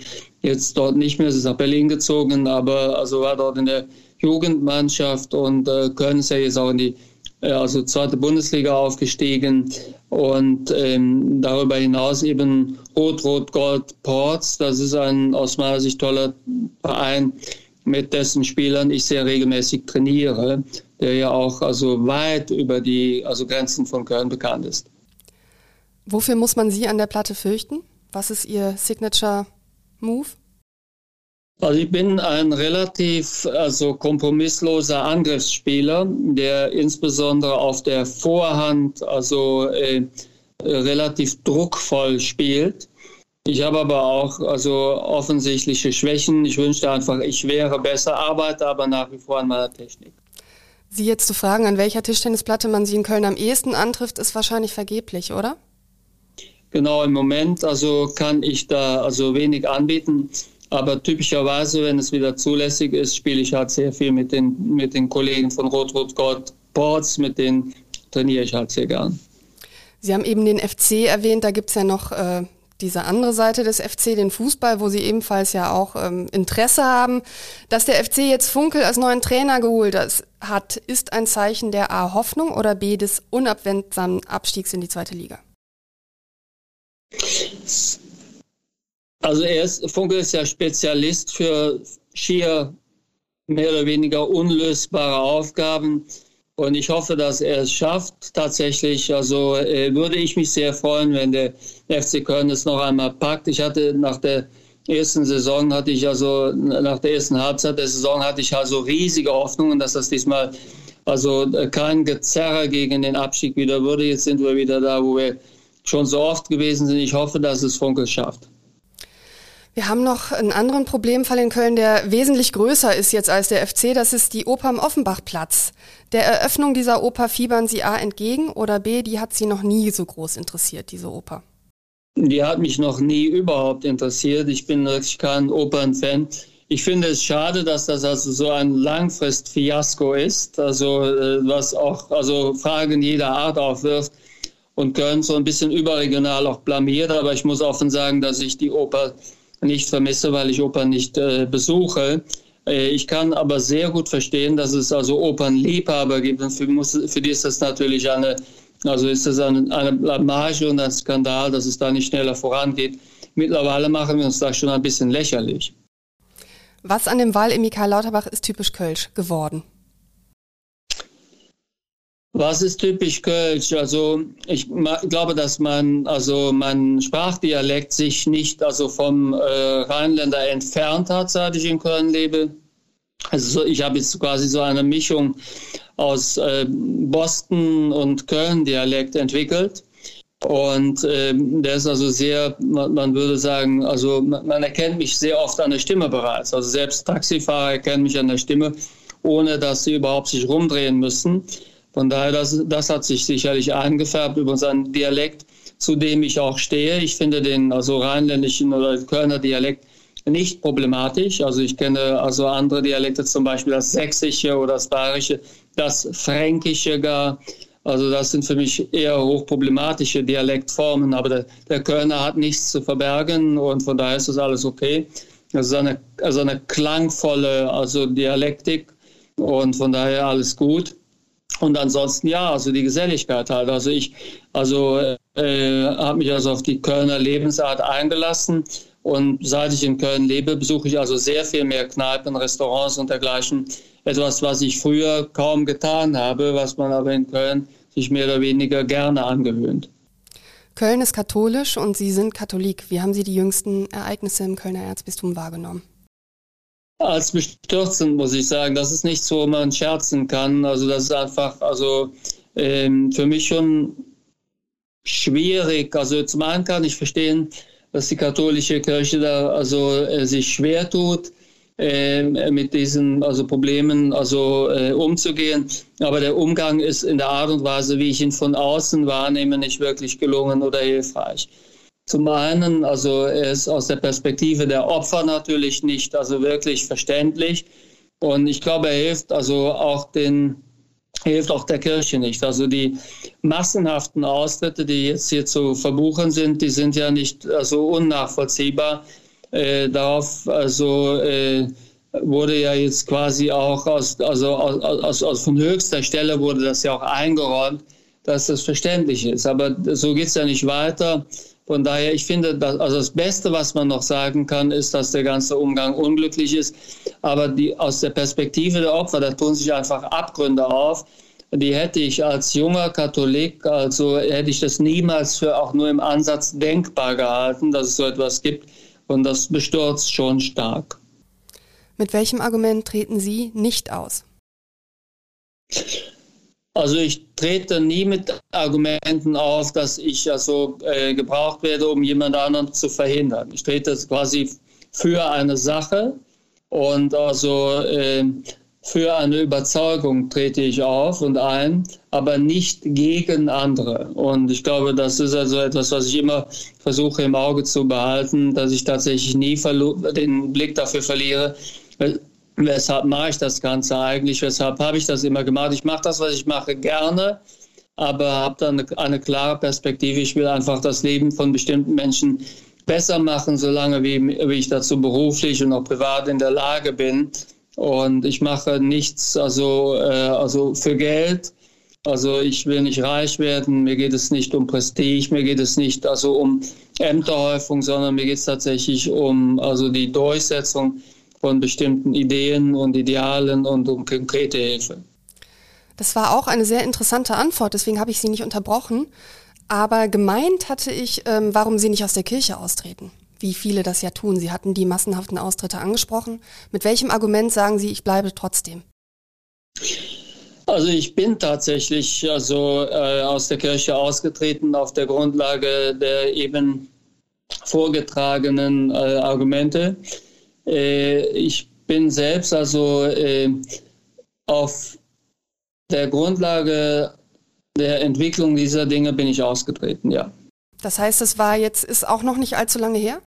jetzt dort nicht mehr, sie ist nach Berlin gezogen, aber also war dort in der Jugendmannschaft und äh, Köln ist ja jetzt auch in die äh, also zweite Bundesliga aufgestiegen und ähm, darüber hinaus eben Rot-Rot-Gold Ports. Das ist ein aus meiner Sicht toller Verein, mit dessen Spielern ich sehr regelmäßig trainiere, der ja auch also weit über die also Grenzen von Köln bekannt ist. Wofür muss man Sie an der Platte fürchten? Was ist Ihr Signature Move? Also ich bin ein relativ also kompromissloser Angriffsspieler, der insbesondere auf der Vorhand also äh, relativ druckvoll spielt. Ich habe aber auch also offensichtliche Schwächen. Ich wünschte einfach, ich wäre besser, arbeite aber nach wie vor an meiner Technik. Sie jetzt zu fragen, an welcher Tischtennisplatte man Sie in Köln am ehesten antrifft, ist wahrscheinlich vergeblich, oder? Genau, im Moment also kann ich da also wenig anbieten. Aber typischerweise, wenn es wieder zulässig ist, spiele ich halt sehr viel mit den, mit den Kollegen von Rot-Rot-Gold Ports, mit denen trainiere ich halt sehr gern. Sie haben eben den FC erwähnt, da gibt es ja noch äh, diese andere Seite des FC, den Fußball, wo Sie ebenfalls ja auch ähm, Interesse haben. Dass der FC jetzt Funkel als neuen Trainer geholt hat, ist ein Zeichen der A Hoffnung oder B des unabwendsamen Abstiegs in die zweite Liga? Also er ist, Funke ist ja Spezialist für schier mehr oder weniger unlösbare Aufgaben. Und ich hoffe, dass er es schafft. Tatsächlich, also äh, würde ich mich sehr freuen, wenn der FC Köln es noch einmal packt. Ich hatte nach der ersten Saison hatte ich also, nach der ersten Halbzeit der Saison hatte ich also riesige Hoffnungen, dass das diesmal also kein Gezerre gegen den Abstieg wieder würde. Jetzt sind wir wieder da, wo wir schon so oft gewesen sind. Ich hoffe, dass es Funke schafft. Wir haben noch einen anderen Problemfall in Köln, der wesentlich größer ist jetzt als der FC. Das ist die Oper am Offenbachplatz. Der Eröffnung dieser Oper fiebern Sie A entgegen oder B, die hat Sie noch nie so groß interessiert, diese Oper? Die hat mich noch nie überhaupt interessiert. Ich bin wirklich kein Opernfan. Ich finde es schade, dass das also so ein Langfristfiasko ist, also äh, was auch also Fragen jeder Art aufwirft und Köln so ein bisschen überregional auch blamiert. Aber ich muss offen sagen, dass ich die Oper nicht vermisse, weil ich Opern nicht äh, besuche. Äh, ich kann aber sehr gut verstehen, dass es also Opernliebhaber gibt und für, muss, für die ist das natürlich eine, also ist das eine, eine Blamage und ein Skandal, dass es da nicht schneller vorangeht. Mittlerweile machen wir uns da schon ein bisschen lächerlich. Was an dem Wahl im Karl Lauterbach ist typisch Kölsch geworden? Was ist typisch Kölsch? Also ich glaube, dass man also mein Sprachdialekt sich nicht also vom äh, Rheinländer entfernt hat, seit ich in Köln lebe. Also ich habe jetzt quasi so eine Mischung aus äh, Boston und Köln-Dialekt entwickelt. Und äh, der ist also sehr, man, man würde sagen, also man, man, erkennt mich sehr oft an der Stimme bereits. Also selbst Taxifahrer erkennen mich an der Stimme, ohne dass sie überhaupt sich rumdrehen müssen. Von daher, das, das hat sich sicherlich eingefärbt über seinen Dialekt, zu dem ich auch stehe. Ich finde den also rheinländischen oder Kölner Dialekt nicht problematisch. Also ich kenne also andere Dialekte, zum Beispiel das Sächsische oder das Bayerische, das Fränkische gar. Also das sind für mich eher hochproblematische Dialektformen, aber der, der Kölner hat nichts zu verbergen und von daher ist das alles okay. Das ist eine, also eine klangvolle also Dialektik und von daher alles gut. Und ansonsten ja, also die Geselligkeit halt. Also ich, also äh, habe mich also auf die Kölner Lebensart eingelassen und seit ich in Köln lebe, besuche ich also sehr viel mehr Kneipen, Restaurants und dergleichen. Etwas, was ich früher kaum getan habe, was man aber in Köln sich mehr oder weniger gerne angewöhnt. Köln ist katholisch und Sie sind Katholik. Wie haben Sie die jüngsten Ereignisse im Kölner Erzbistum wahrgenommen? Als bestürzend muss ich sagen, das ist nichts, wo man scherzen kann. Also das ist einfach, also ähm, für mich schon schwierig. Also zum einen kann ich verstehen, dass die katholische Kirche da also äh, sich schwer tut, äh, mit diesen also Problemen also äh, umzugehen. Aber der Umgang ist in der Art und Weise, wie ich ihn von außen wahrnehme, nicht wirklich gelungen oder hilfreich. Zum einen, also er ist aus der Perspektive der Opfer natürlich nicht also wirklich verständlich. Und ich glaube, er hilft also auch den hilft auch der Kirche nicht. Also die massenhaften Austritte, die jetzt hier zu verbuchen sind, die sind ja nicht so also unnachvollziehbar. Äh, darauf also äh, wurde ja jetzt quasi auch aus, also aus, aus, von höchster Stelle wurde das ja auch eingeräumt, dass das verständlich ist. Aber so geht es ja nicht weiter. Von daher, ich finde, dass, also das Beste, was man noch sagen kann, ist, dass der ganze Umgang unglücklich ist. Aber die, aus der Perspektive der Opfer, da tun sich einfach Abgründe auf. Die hätte ich als junger Katholik, also hätte ich das niemals für auch nur im Ansatz denkbar gehalten, dass es so etwas gibt. Und das bestürzt schon stark. Mit welchem Argument treten Sie nicht aus? Also ich trete nie mit Argumenten auf, dass ich also äh, gebraucht werde, um jemand anderen zu verhindern. Ich trete quasi für eine Sache und also äh, für eine Überzeugung trete ich auf und ein, aber nicht gegen andere. Und ich glaube, das ist also etwas, was ich immer versuche im Auge zu behalten, dass ich tatsächlich nie den Blick dafür verliere, weshalb mache ich das Ganze eigentlich? Weshalb habe ich das immer gemacht? Ich mache das, was ich mache, gerne, aber habe dann eine, eine, klare Perspektive. Ich will einfach das Leben von bestimmten Menschen besser machen, solange wie, wie ich dazu beruflich und auch privat in der Lage bin. Und ich mache nichts also, äh, also für Geld. Also ich will nicht reich werden, mir geht es nicht um Prestige, mir geht es nicht also um Ämterhäufung, sondern mir geht es tatsächlich um also die Durchsetzung von bestimmten Ideen und Idealen und um konkrete Hilfe. Das war auch eine sehr interessante Antwort, deswegen habe ich Sie nicht unterbrochen. Aber gemeint hatte ich, ähm, warum Sie nicht aus der Kirche austreten, wie viele das ja tun. Sie hatten die massenhaften Austritte angesprochen. Mit welchem Argument sagen Sie, ich bleibe trotzdem? Also ich bin tatsächlich also äh, aus der Kirche ausgetreten auf der Grundlage der eben vorgetragenen äh, Argumente. Äh, ich bin selbst also äh, auf der Grundlage der Entwicklung dieser Dinge bin ich ausgetreten, ja. Das heißt, es war jetzt, ist auch noch nicht allzu lange her?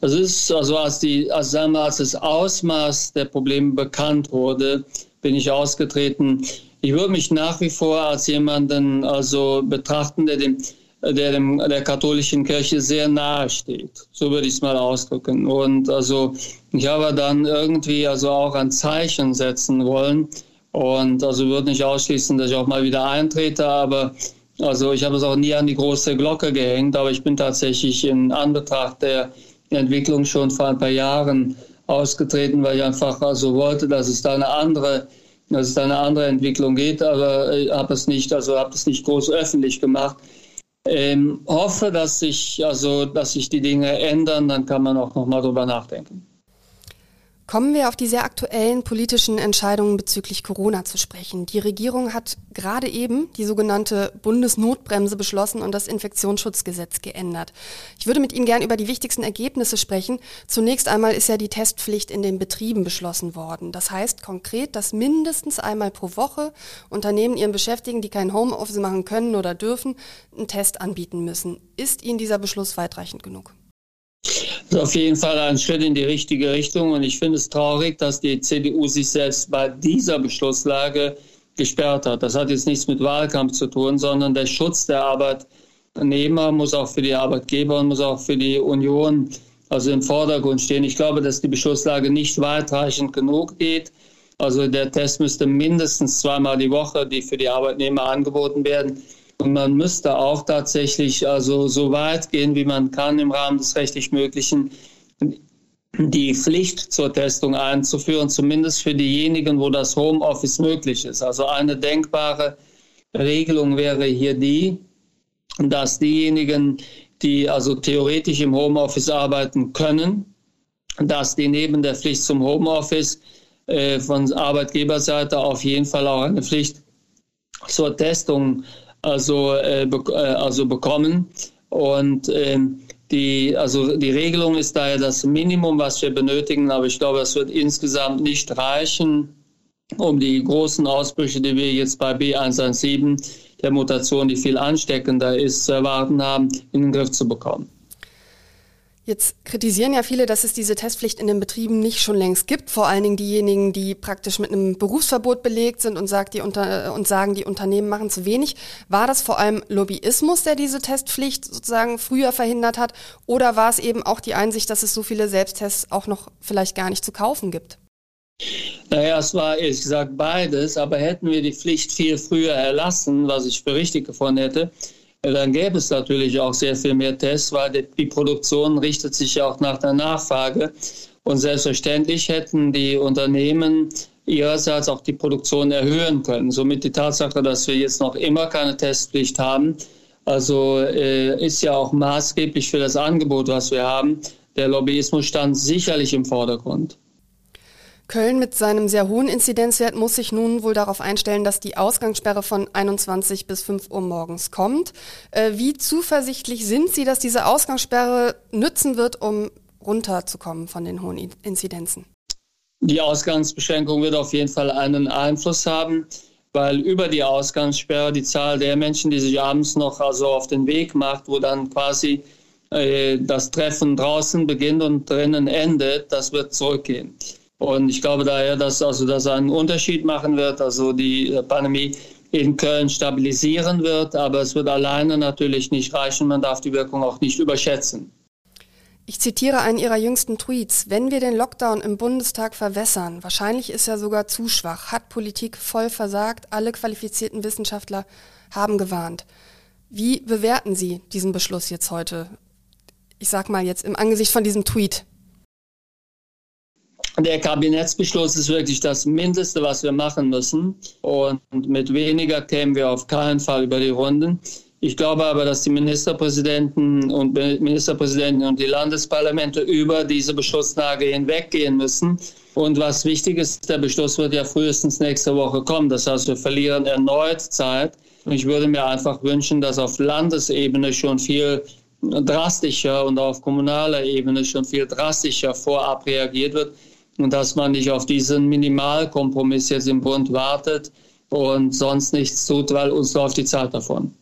Also es ist also als die, als, sagen wir, als das Ausmaß der Probleme bekannt wurde, bin ich ausgetreten. Ich würde mich nach wie vor als jemanden also betrachten, der dem der dem, der katholischen Kirche sehr nahe steht. So würde ich es mal ausdrücken. Und also ich habe dann irgendwie also auch ein Zeichen setzen wollen und also würde nicht ausschließen, dass ich auch mal wieder eintrete, aber also ich habe es auch nie an die große Glocke gehängt, aber ich bin tatsächlich in Anbetracht der Entwicklung schon vor ein paar Jahren ausgetreten, weil ich einfach also wollte, dass es da eine andere dass es da eine andere Entwicklung geht, aber ich habe es nicht, also habe es nicht groß öffentlich gemacht. Ähm, hoffe, dass sich, also, dass sich die Dinge ändern, dann kann man auch noch mal drüber nachdenken. Kommen wir auf die sehr aktuellen politischen Entscheidungen bezüglich Corona zu sprechen. Die Regierung hat gerade eben die sogenannte Bundesnotbremse beschlossen und das Infektionsschutzgesetz geändert. Ich würde mit Ihnen gern über die wichtigsten Ergebnisse sprechen. Zunächst einmal ist ja die Testpflicht in den Betrieben beschlossen worden. Das heißt konkret, dass mindestens einmal pro Woche Unternehmen ihren Beschäftigten, die kein Homeoffice machen können oder dürfen, einen Test anbieten müssen. Ist Ihnen dieser Beschluss weitreichend genug? Ist auf jeden Fall ein Schritt in die richtige Richtung. Und ich finde es traurig, dass die CDU sich selbst bei dieser Beschlusslage gesperrt hat. Das hat jetzt nichts mit Wahlkampf zu tun, sondern der Schutz der Arbeitnehmer muss auch für die Arbeitgeber und muss auch für die Union also im Vordergrund stehen. Ich glaube, dass die Beschlusslage nicht weitreichend genug geht. Also der Test müsste mindestens zweimal die Woche, die für die Arbeitnehmer angeboten werden, und man müsste auch tatsächlich also so weit gehen, wie man kann im Rahmen des rechtlich Möglichen, die Pflicht zur Testung einzuführen, zumindest für diejenigen, wo das Homeoffice möglich ist. Also eine denkbare Regelung wäre hier die, dass diejenigen, die also theoretisch im Homeoffice arbeiten können, dass die neben der Pflicht zum Homeoffice äh, von Arbeitgeberseite auf jeden Fall auch eine Pflicht zur Testung also, äh, be äh, also bekommen. Und ähm, die, also die Regelung ist daher das Minimum, was wir benötigen, aber ich glaube, es wird insgesamt nicht reichen, um die großen Ausbrüche, die wir jetzt bei B117, der Mutation, die viel ansteckender ist, zu erwarten haben, in den Griff zu bekommen. Jetzt kritisieren ja viele, dass es diese Testpflicht in den Betrieben nicht schon längst gibt. Vor allen Dingen diejenigen, die praktisch mit einem Berufsverbot belegt sind und, sagt, die unter, und sagen, die Unternehmen machen zu wenig. War das vor allem Lobbyismus, der diese Testpflicht sozusagen früher verhindert hat? Oder war es eben auch die Einsicht, dass es so viele Selbsttests auch noch vielleicht gar nicht zu kaufen gibt? Naja, es war ehrlich gesagt beides, aber hätten wir die Pflicht viel früher erlassen, was ich für richtig gefunden hätte, dann gäbe es natürlich auch sehr viel mehr Tests, weil die Produktion richtet sich ja auch nach der Nachfrage. Und selbstverständlich hätten die Unternehmen ihrerseits auch die Produktion erhöhen können. Somit die Tatsache, dass wir jetzt noch immer keine Testpflicht haben, also äh, ist ja auch maßgeblich für das Angebot, was wir haben. Der Lobbyismus stand sicherlich im Vordergrund. Köln mit seinem sehr hohen Inzidenzwert muss sich nun wohl darauf einstellen, dass die Ausgangssperre von 21 bis 5 Uhr morgens kommt. Äh, wie zuversichtlich sind Sie, dass diese Ausgangssperre nützen wird, um runterzukommen von den hohen Inzidenzen? Die Ausgangsbeschränkung wird auf jeden Fall einen Einfluss haben, weil über die Ausgangssperre die Zahl der Menschen, die sich abends noch also auf den Weg macht, wo dann quasi äh, das Treffen draußen beginnt und drinnen endet, das wird zurückgehen. Und ich glaube daher, dass also das einen Unterschied machen wird, also die Pandemie in Köln stabilisieren wird, aber es wird alleine natürlich nicht reichen. Man darf die Wirkung auch nicht überschätzen. Ich zitiere einen Ihrer jüngsten Tweets. Wenn wir den Lockdown im Bundestag verwässern, wahrscheinlich ist er sogar zu schwach, hat Politik voll versagt, alle qualifizierten Wissenschaftler haben gewarnt. Wie bewerten Sie diesen Beschluss jetzt heute? Ich sag mal jetzt im Angesicht von diesem Tweet. Der Kabinettsbeschluss ist wirklich das Mindeste, was wir machen müssen. Und mit weniger kämen wir auf keinen Fall über die Runden. Ich glaube aber, dass die Ministerpräsidenten und Ministerpräsidenten und die Landesparlamente über diese Beschlusslage hinweggehen müssen. Und was wichtig ist, der Beschluss wird ja frühestens nächste Woche kommen. Das heißt, wir verlieren erneut Zeit. Und ich würde mir einfach wünschen, dass auf Landesebene schon viel drastischer und auf kommunaler Ebene schon viel drastischer vorab reagiert wird und dass man nicht auf diesen Minimalkompromiss jetzt im Bund wartet und sonst nichts tut, weil uns läuft die Zeit davon.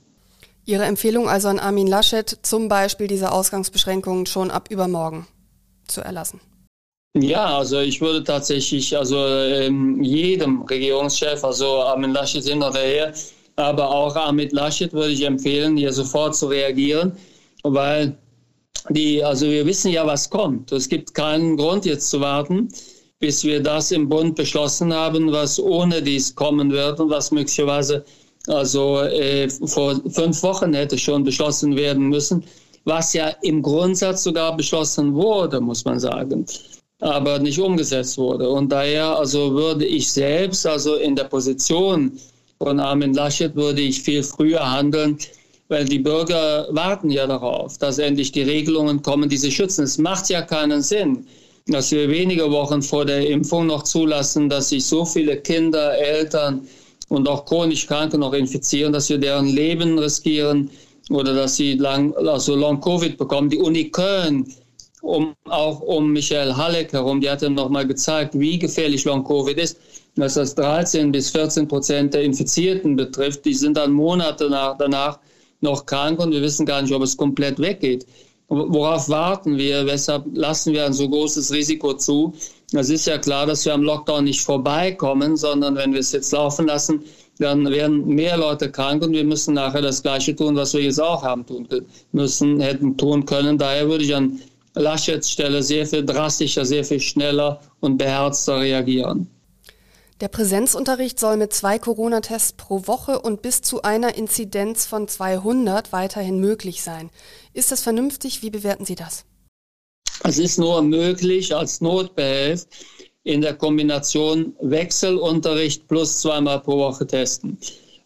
Ihre Empfehlung also an Armin Laschet, zum Beispiel diese Ausgangsbeschränkungen schon ab übermorgen zu erlassen? Ja, also ich würde tatsächlich also ähm, jedem Regierungschef, also Armin Laschet hin oder her, aber auch Armin Laschet würde ich empfehlen, hier sofort zu reagieren, weil die, also wir wissen ja, was kommt. Es gibt keinen Grund jetzt zu warten, bis wir das im Bund beschlossen haben, was ohne dies kommen wird und was möglicherweise also äh, vor fünf Wochen hätte schon beschlossen werden müssen, was ja im Grundsatz sogar beschlossen wurde, muss man sagen, aber nicht umgesetzt wurde. Und daher also würde ich selbst, also in der Position von Armin Laschet, würde ich viel früher handeln, weil die Bürger warten ja darauf, dass endlich die Regelungen kommen, die sie schützen. Es macht ja keinen Sinn, dass wir wenige Wochen vor der Impfung noch zulassen, dass sich so viele Kinder, Eltern und auch chronisch Kranke noch infizieren, dass wir deren Leben riskieren oder dass sie lang, also Long-Covid bekommen. Die Uni Köln, um, auch um Michael Halleck herum, die hat ja nochmal gezeigt, wie gefährlich Long-Covid ist, dass das 13 bis 14 Prozent der Infizierten betrifft. Die sind dann Monate nach, danach noch krank und wir wissen gar nicht, ob es komplett weggeht. Worauf warten wir? Weshalb lassen wir ein so großes Risiko zu? Es ist ja klar, dass wir am Lockdown nicht vorbeikommen, sondern wenn wir es jetzt laufen lassen, dann werden mehr Leute krank und wir müssen nachher das Gleiche tun, was wir jetzt auch haben tun müssen, hätten tun können. Daher würde ich an Laschets Stelle sehr viel drastischer, sehr viel schneller und beherzter reagieren. Der Präsenzunterricht soll mit zwei Corona-Tests pro Woche und bis zu einer Inzidenz von 200 weiterhin möglich sein. Ist das vernünftig? Wie bewerten Sie das? Es ist nur möglich als Notbehelf in der Kombination Wechselunterricht plus zweimal pro Woche testen.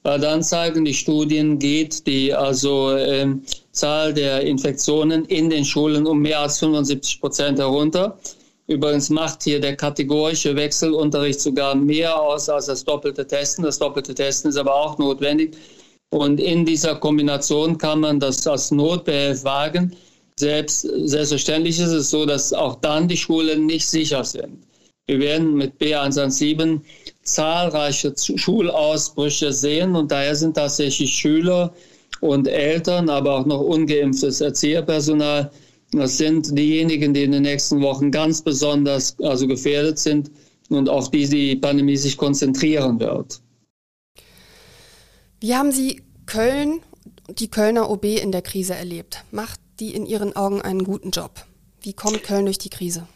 dann zeigen die Studien, geht die also äh, Zahl der Infektionen in den Schulen um mehr als 75 Prozent herunter. Übrigens macht hier der kategorische Wechselunterricht sogar mehr aus als das doppelte Testen. Das doppelte Testen ist aber auch notwendig. Und in dieser Kombination kann man das als Notbehelf wagen. Selbst, selbstverständlich ist es so, dass auch dann die Schulen nicht sicher sind. Wir werden mit B117 zahlreiche Schulausbrüche sehen und daher sind tatsächlich Schüler und Eltern, aber auch noch ungeimpftes Erzieherpersonal, das sind diejenigen, die in den nächsten Wochen ganz besonders also gefährdet sind und auf die die Pandemie sich konzentrieren wird. Wie haben Sie Köln, die Kölner OB in der Krise erlebt? Macht die in Ihren Augen einen guten Job? Wie kommt Köln durch die Krise?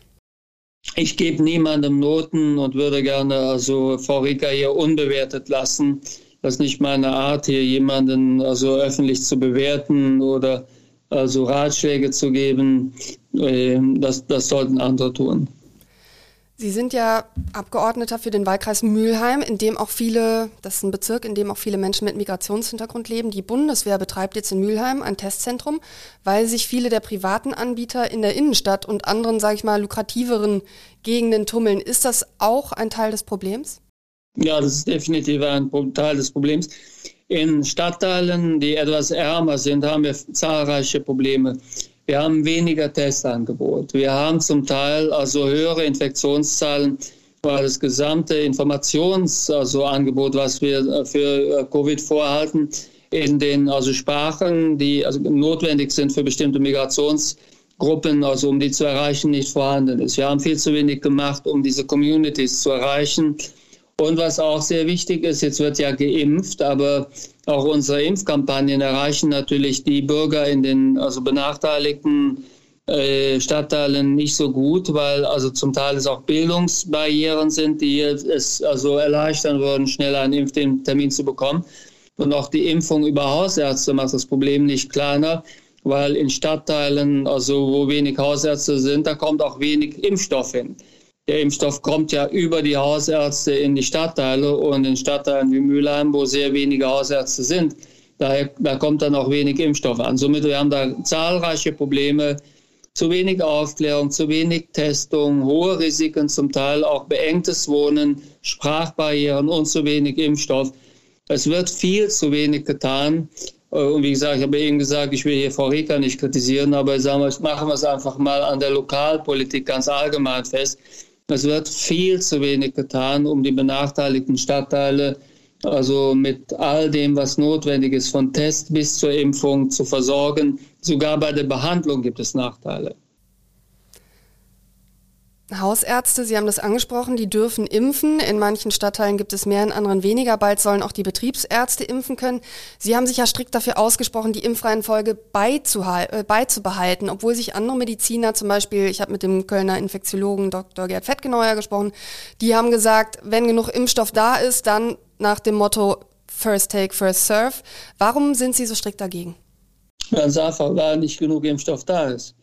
Ich gebe niemandem Noten und würde gerne also Frau Rika hier unbewertet lassen. Das ist nicht meine Art, hier jemanden also öffentlich zu bewerten oder also Ratschläge zu geben. Ähm, das, das sollten andere tun. Sie sind ja Abgeordneter für den Wahlkreis Mülheim, in dem auch viele, das ist ein Bezirk, in dem auch viele Menschen mit Migrationshintergrund leben. Die Bundeswehr betreibt jetzt in Mülheim ein Testzentrum, weil sich viele der privaten Anbieter in der Innenstadt und anderen, sage ich mal, lukrativeren Gegenden tummeln. Ist das auch ein Teil des Problems? Ja, das ist definitiv ein Teil des Problems. In Stadtteilen, die etwas ärmer sind, haben wir zahlreiche Probleme. Wir haben weniger Testangebot. Wir haben zum Teil also höhere Infektionszahlen, weil das gesamte Informationsangebot, also was wir für äh, Covid vorhalten, in den also Sprachen, die also notwendig sind für bestimmte Migrationsgruppen, also um die zu erreichen, nicht vorhanden ist. Wir haben viel zu wenig gemacht, um diese Communities zu erreichen. Und was auch sehr wichtig ist, jetzt wird ja geimpft, aber auch unsere Impfkampagnen erreichen natürlich die Bürger in den also benachteiligten äh, Stadtteilen nicht so gut, weil also zum Teil es auch Bildungsbarrieren sind, die es also erleichtern würden, schneller einen Impftermin zu bekommen. Und auch die Impfung über Hausärzte macht das Problem nicht kleiner, weil in Stadtteilen, also wo wenig Hausärzte sind, da kommt auch wenig Impfstoff hin. Der Impfstoff kommt ja über die Hausärzte in die Stadtteile und in Stadtteilen wie Mülheim, wo sehr wenige Hausärzte sind, daher, da kommt dann auch wenig Impfstoff an. Somit wir haben da zahlreiche Probleme, zu wenig Aufklärung, zu wenig Testung, hohe Risiken, zum Teil auch beengtes Wohnen, Sprachbarrieren und zu wenig Impfstoff. Es wird viel zu wenig getan. Äh, und wie gesagt, ich habe eben gesagt, ich will hier Frau Rieker nicht kritisieren, aber sagen wir, machen wir es einfach mal an der Lokalpolitik ganz allgemein fest. Es wird viel zu wenig getan, um die benachteiligten Stadtteile, also mit all dem, was notwendig ist, von Test bis zur Impfung zu versorgen. Sogar bei der Behandlung gibt es Nachteile. Hausärzte, Sie haben das angesprochen, die dürfen impfen. In manchen Stadtteilen gibt es mehr, in anderen weniger. Bald sollen auch die Betriebsärzte impfen können. Sie haben sich ja strikt dafür ausgesprochen, die Impfreihenfolge äh, beizubehalten, obwohl sich andere Mediziner, zum Beispiel, ich habe mit dem Kölner Infektiologen Dr. Gerd Fettgeneuer gesprochen, die haben gesagt, wenn genug Impfstoff da ist, dann nach dem Motto First Take, First Serve. Warum sind Sie so strikt dagegen? Ganz einfach, weil nicht genug Impfstoff da ist.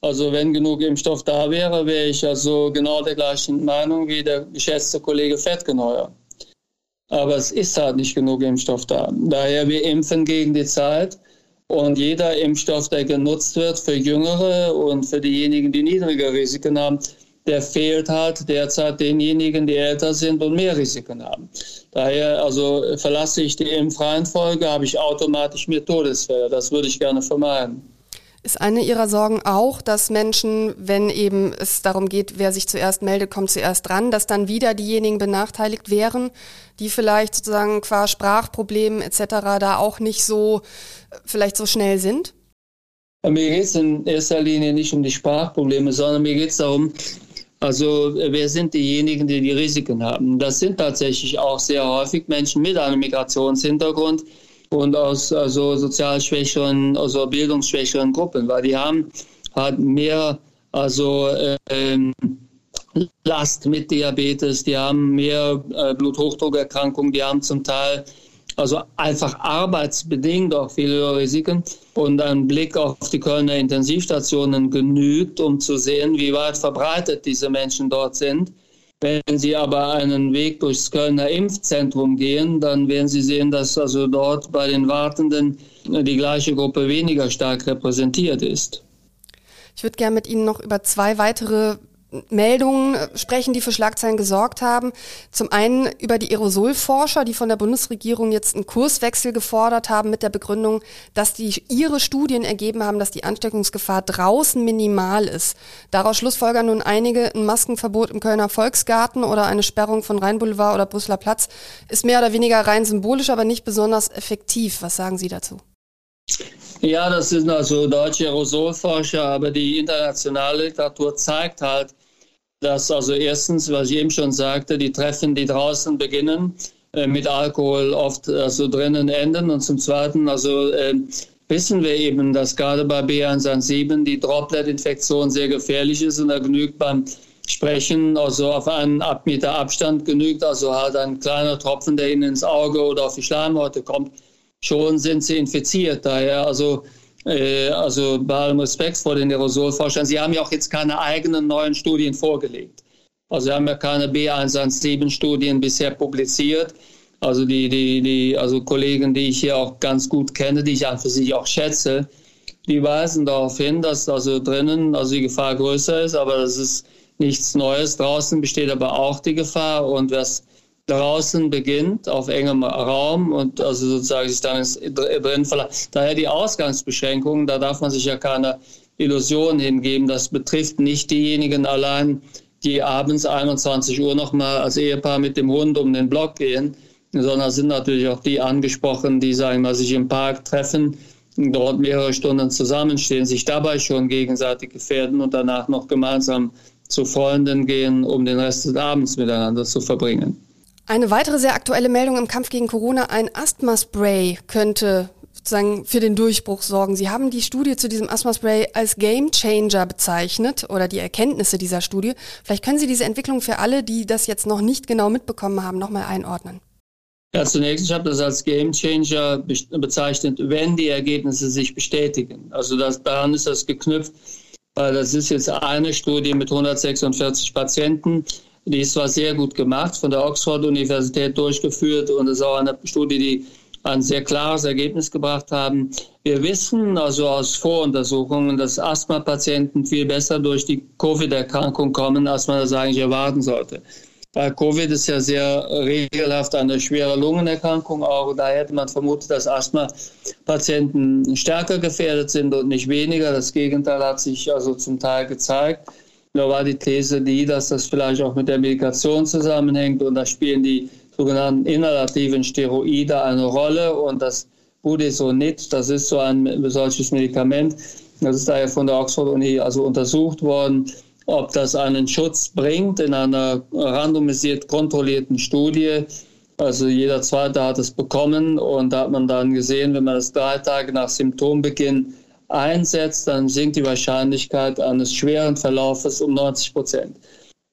Also wenn genug Impfstoff da wäre, wäre ich also genau der gleichen Meinung wie der geschätzte Kollege Fettgeneuer. Aber es ist halt nicht genug Impfstoff da. Daher wir impfen gegen die Zeit und jeder Impfstoff, der genutzt wird für Jüngere und für diejenigen, die niedrige Risiken haben, der fehlt halt derzeit denjenigen, die älter sind und mehr Risiken haben. Daher also verlasse ich die Impfreihenfolge, habe ich automatisch mehr Todesfälle. Das würde ich gerne vermeiden. Ist eine Ihrer Sorgen auch, dass Menschen, wenn eben es darum geht, wer sich zuerst meldet, kommt zuerst dran, dass dann wieder diejenigen benachteiligt wären, die vielleicht sozusagen qua Sprachproblemen etc. da auch nicht so, vielleicht so schnell sind? Mir geht es in erster Linie nicht um die Sprachprobleme, sondern mir geht es darum, also wer sind diejenigen, die die Risiken haben? Das sind tatsächlich auch sehr häufig Menschen mit einem Migrationshintergrund, und aus also sozial schwächeren, also bildungsschwächeren Gruppen, weil die haben halt mehr also ähm, Last mit Diabetes, die haben mehr äh, Bluthochdruckerkrankungen, die haben zum Teil also einfach arbeitsbedingt auch viele Risiken. Und ein Blick auf die Kölner Intensivstationen genügt, um zu sehen, wie weit verbreitet diese Menschen dort sind. Wenn Sie aber einen Weg durchs Kölner Impfzentrum gehen, dann werden Sie sehen, dass also dort bei den Wartenden die gleiche Gruppe weniger stark repräsentiert ist. Ich würde gerne mit Ihnen noch über zwei weitere Meldungen sprechen, die für Schlagzeilen gesorgt haben. Zum einen über die Aerosolforscher, die von der Bundesregierung jetzt einen Kurswechsel gefordert haben mit der Begründung, dass die ihre Studien ergeben haben, dass die Ansteckungsgefahr draußen minimal ist. Daraus schlussfolgern nun einige, ein Maskenverbot im Kölner Volksgarten oder eine Sperrung von Rheinboulevard oder Brüsseler Platz ist mehr oder weniger rein symbolisch, aber nicht besonders effektiv. Was sagen Sie dazu? Ja, das sind also deutsche Aerosolforscher, aber die internationale Literatur zeigt halt, dass also erstens, was ich eben schon sagte, die Treffen, die draußen beginnen, äh, mit Alkohol oft also drinnen enden und zum Zweiten, also äh, wissen wir eben, dass gerade bei B117 die Droplet-Infektion sehr gefährlich ist und da genügt beim Sprechen, also auf einen Meter Abstand genügt, also halt ein kleiner Tropfen, der Ihnen ins Auge oder auf die Schleimhäute kommt, schon sind Sie infiziert. Daher also also bei allem Respekt vor den Aerosolforschern, Sie haben ja auch jetzt keine eigenen neuen Studien vorgelegt. Also Sie haben ja keine B117-Studien bisher publiziert. Also die, die, die also Kollegen, die ich hier auch ganz gut kenne, die ich an für sich auch schätze, die weisen darauf hin, dass also drinnen also die Gefahr größer ist, aber das ist nichts Neues. Draußen besteht aber auch die Gefahr und was draußen beginnt, auf engem Raum und also sozusagen sich dann drin verlässt. Daher die Ausgangsbeschränkungen, da darf man sich ja keine Illusion hingeben. Das betrifft nicht diejenigen allein, die abends 21 Uhr nochmal als Ehepaar mit dem Hund um den Block gehen, sondern sind natürlich auch die angesprochen, die, sagen wir, sich im Park treffen, dort mehrere Stunden zusammenstehen, sich dabei schon gegenseitig gefährden und danach noch gemeinsam zu Freunden gehen, um den Rest des Abends miteinander zu verbringen. Eine weitere sehr aktuelle Meldung im Kampf gegen Corona, ein Asthma-Spray könnte sozusagen für den Durchbruch sorgen. Sie haben die Studie zu diesem Asthma-Spray als Game Changer bezeichnet oder die Erkenntnisse dieser Studie. Vielleicht können Sie diese Entwicklung für alle, die das jetzt noch nicht genau mitbekommen haben, nochmal einordnen. Ja, zunächst, ich habe das als Game Changer bezeichnet, wenn die Ergebnisse sich bestätigen. Also das, daran ist das geknüpft, weil das ist jetzt eine Studie mit 146 Patienten die ist zwar sehr gut gemacht, von der Oxford-Universität durchgeführt und es ist auch eine Studie, die ein sehr klares Ergebnis gebracht haben. Wir wissen also aus Voruntersuchungen, dass Asthma-Patienten viel besser durch die Covid-Erkrankung kommen, als man das eigentlich erwarten sollte. Weil Covid ist ja sehr regelhaft eine schwere Lungenerkrankung auch. Da hätte man vermutet, dass Asthma-Patienten stärker gefährdet sind und nicht weniger. Das Gegenteil hat sich also zum Teil gezeigt. Da war die These die, dass das vielleicht auch mit der Medikation zusammenhängt und da spielen die sogenannten inhalativen Steroide eine Rolle und das Budesonid, das ist so ein solches Medikament, das ist daher von der Oxford-Uni also untersucht worden, ob das einen Schutz bringt in einer randomisiert kontrollierten Studie. Also jeder Zweite hat es bekommen und da hat man dann gesehen, wenn man das drei Tage nach Symptombeginn einsetzt, dann sinkt die Wahrscheinlichkeit eines schweren Verlaufes um 90 Prozent.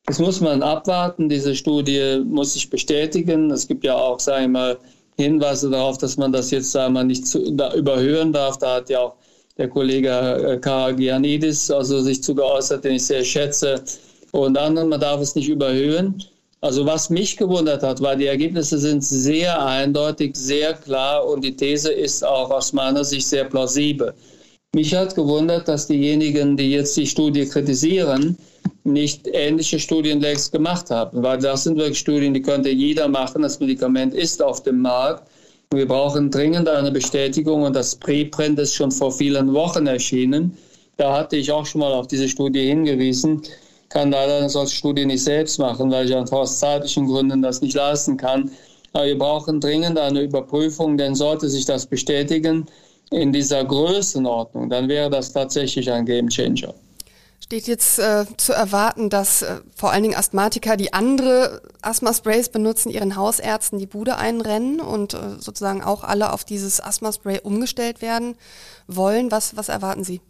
Das muss man abwarten. Diese Studie muss sich bestätigen. Es gibt ja auch, sagen wir mal, Hinweise darauf, dass man das jetzt sagen wir, nicht zu, da überhören darf. Da hat ja auch der Kollege äh, Karagianidis also sich zu geäußert, den ich sehr schätze. Und anderen, man darf es nicht überhöhen. Also was mich gewundert hat, war, die Ergebnisse sind sehr eindeutig, sehr klar und die These ist auch aus meiner Sicht sehr plausibel. Mich hat gewundert, dass diejenigen, die jetzt die Studie kritisieren, nicht ähnliche Studien längst gemacht haben, weil das sind wirklich Studien, die könnte jeder machen. Das Medikament ist auf dem Markt. Wir brauchen dringend eine Bestätigung und das Preprint ist schon vor vielen Wochen erschienen. Da hatte ich auch schon mal auf diese Studie hingewiesen. Kann leider eine solche Studie nicht selbst machen, weil ich aus zeitlichen Gründen das nicht leisten kann. Aber wir brauchen dringend eine Überprüfung, denn sollte sich das bestätigen, in dieser Größenordnung, dann wäre das tatsächlich ein Gamechanger. Steht jetzt äh, zu erwarten, dass äh, vor allen Dingen Asthmatiker, die andere Asthma-Sprays benutzen, ihren Hausärzten die Bude einrennen und äh, sozusagen auch alle auf dieses Asthma-Spray umgestellt werden wollen. Was, was erwarten Sie?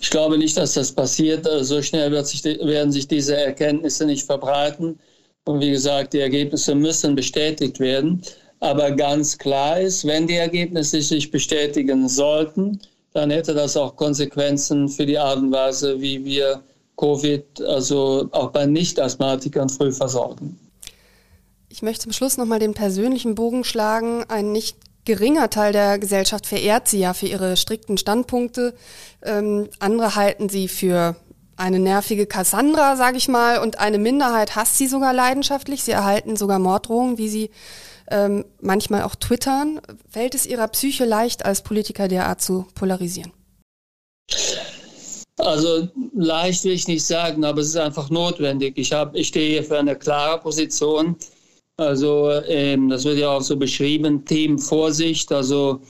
Ich glaube nicht, dass das passiert. Äh, so schnell sich, werden sich diese Erkenntnisse nicht verbreiten. Und wie gesagt, die Ergebnisse müssen bestätigt werden. Aber ganz klar ist, wenn die Ergebnisse sich bestätigen sollten, dann hätte das auch Konsequenzen für die Art und Weise, wie wir Covid, also auch bei Nicht-Asthmatikern früh versorgen. Ich möchte zum Schluss nochmal den persönlichen Bogen schlagen. Ein nicht geringer Teil der Gesellschaft verehrt sie ja für ihre strikten Standpunkte. Ähm, andere halten sie für eine nervige Cassandra, sage ich mal, und eine Minderheit hasst sie sogar leidenschaftlich. Sie erhalten sogar Morddrohungen, wie sie ähm, manchmal auch twittern. Fällt es ihrer Psyche leicht, als Politiker derart zu polarisieren? Also leicht will ich nicht sagen, aber es ist einfach notwendig. Ich, hab, ich stehe hier für eine klare Position. Also ähm, das wird ja auch so beschrieben, Team Vorsicht. Also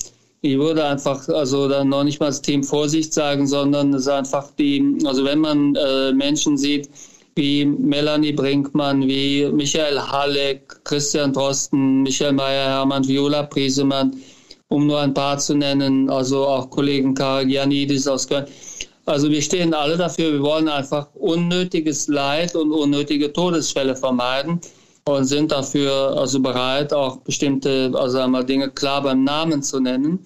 ich würde einfach also dann noch nicht mal das Team Vorsicht sagen, sondern es ist einfach die, also wenn man äh, Menschen sieht, wie Melanie Brinkmann, wie Michael Halleck, Christian Drosten, Michael Mayer, Hermann Viola Priesemann, um nur ein paar zu nennen, also auch Kollegen Karagianidis aus Köln. Also wir stehen alle dafür, wir wollen einfach unnötiges Leid und unnötige Todesfälle vermeiden und sind dafür also bereit, auch bestimmte also Dinge klar beim Namen zu nennen.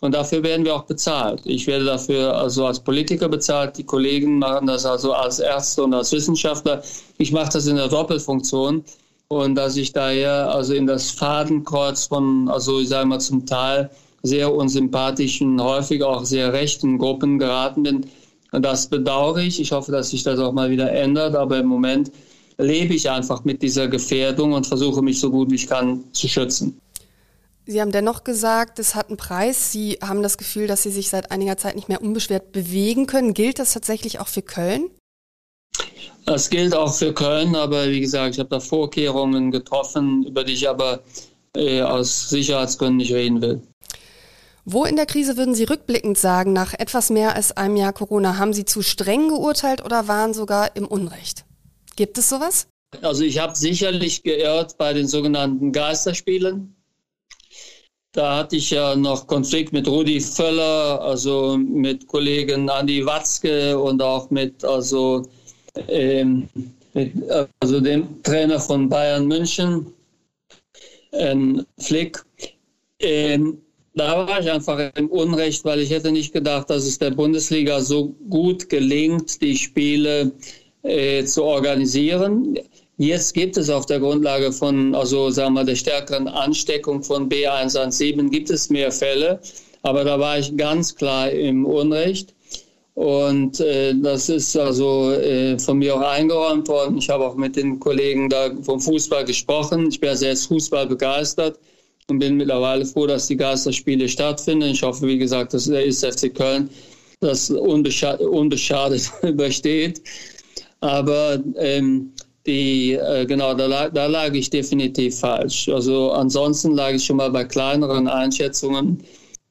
Und dafür werden wir auch bezahlt. Ich werde dafür also als Politiker bezahlt. Die Kollegen machen das also als Ärzte und als Wissenschaftler. Ich mache das in der Doppelfunktion. Und dass ich daher also in das Fadenkreuz von, also ich sage mal zum Teil sehr unsympathischen, häufig auch sehr rechten Gruppen geraten bin, das bedauere ich. Ich hoffe, dass sich das auch mal wieder ändert. Aber im Moment lebe ich einfach mit dieser Gefährdung und versuche mich so gut wie ich kann zu schützen. Sie haben dennoch gesagt, es hat einen Preis. Sie haben das Gefühl, dass Sie sich seit einiger Zeit nicht mehr unbeschwert bewegen können. Gilt das tatsächlich auch für Köln? Das gilt auch für Köln, aber wie gesagt, ich habe da Vorkehrungen getroffen, über die ich aber äh, aus Sicherheitsgründen nicht reden will. Wo in der Krise würden Sie rückblickend sagen, nach etwas mehr als einem Jahr Corona, haben Sie zu streng geurteilt oder waren sogar im Unrecht? Gibt es sowas? Also ich habe sicherlich geirrt bei den sogenannten Geisterspielen. Da hatte ich ja noch Konflikt mit Rudi Völler, also mit Kollegen Andi Watzke und auch mit, also, ähm, mit also dem Trainer von Bayern München, ähm, Flick. Ähm, da war ich einfach im Unrecht, weil ich hätte nicht gedacht, dass es der Bundesliga so gut gelingt, die Spiele äh, zu organisieren. Jetzt gibt es auf der Grundlage von, also sagen wir, der stärkeren Ansteckung von B117 gibt es mehr Fälle, aber da war ich ganz klar im Unrecht. Und äh, das ist also äh, von mir auch eingeräumt worden. Ich habe auch mit den Kollegen da vom Fußball gesprochen. Ich bin ja selbst Fußball begeistert und bin mittlerweile froh, dass die Geisterspiele stattfinden. Ich hoffe, wie gesagt, dass der ISFC Köln das unbeschadet übersteht. Aber ähm, die, äh, genau, da da lag ich definitiv falsch. Also ansonsten lag ich schon mal bei kleineren Einschätzungen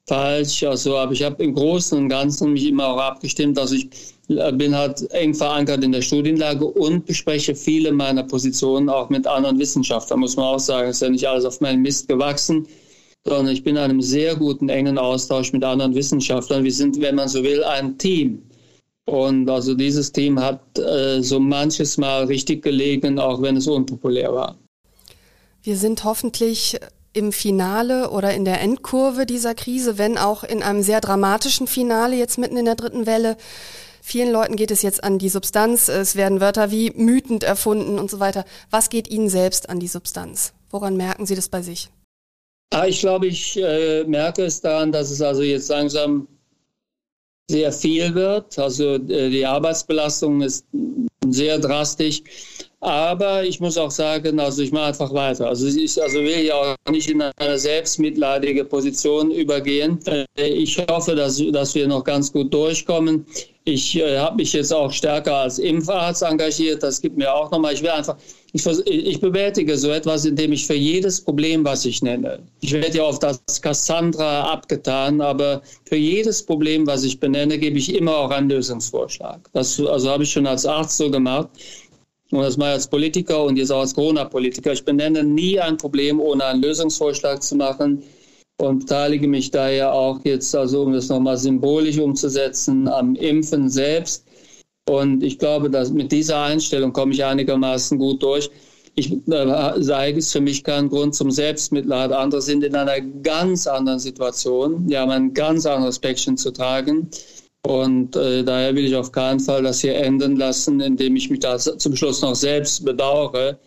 falsch. Also, aber ich habe im Großen und Ganzen mich immer auch abgestimmt. Also ich äh, bin halt eng verankert in der Studienlage und bespreche viele meiner Positionen auch mit anderen Wissenschaftlern, muss man auch sagen. Ist ja nicht alles auf meinen Mist gewachsen, sondern ich bin in einem sehr guten, engen Austausch mit anderen Wissenschaftlern. Wir sind, wenn man so will, ein Team. Und also dieses Team hat äh, so manches Mal richtig gelegen, auch wenn es unpopulär war. Wir sind hoffentlich im Finale oder in der Endkurve dieser Krise, wenn auch in einem sehr dramatischen Finale jetzt mitten in der dritten Welle. Vielen Leuten geht es jetzt an die Substanz. Es werden Wörter wie mütend erfunden und so weiter. Was geht Ihnen selbst an die Substanz? Woran merken Sie das bei sich? Ah, ich glaube, ich äh, merke es daran, dass es also jetzt langsam sehr viel wird. Also äh, die Arbeitsbelastung ist sehr drastisch. Aber ich muss auch sagen, also ich mache einfach weiter. Also ich also will ja auch nicht in eine selbstmitleidige Position übergehen. Äh, ich hoffe, dass, dass wir noch ganz gut durchkommen. Ich äh, habe mich jetzt auch stärker als Impfarzt engagiert. Das gibt mir auch nochmal. Ich will einfach ich, ich, bewältige so etwas, indem ich für jedes Problem, was ich nenne, ich werde ja auf das Cassandra abgetan, aber für jedes Problem, was ich benenne, gebe ich immer auch einen Lösungsvorschlag. Das also habe ich schon als Arzt so gemacht. Und das ich als Politiker und jetzt auch als Corona-Politiker. Ich benenne nie ein Problem, ohne einen Lösungsvorschlag zu machen und beteilige mich daher auch jetzt, also um das nochmal symbolisch umzusetzen, am Impfen selbst und ich glaube, dass mit dieser Einstellung komme ich einigermaßen gut durch. Ich äh, sage, es für mich keinen Grund zum Selbstmitleid. Andere sind in einer ganz anderen Situation. Die haben ein ganz anderes Päckchen zu tragen. Und äh, daher will ich auf keinen Fall das hier enden lassen, indem ich mich da zum Schluss noch selbst bedauere.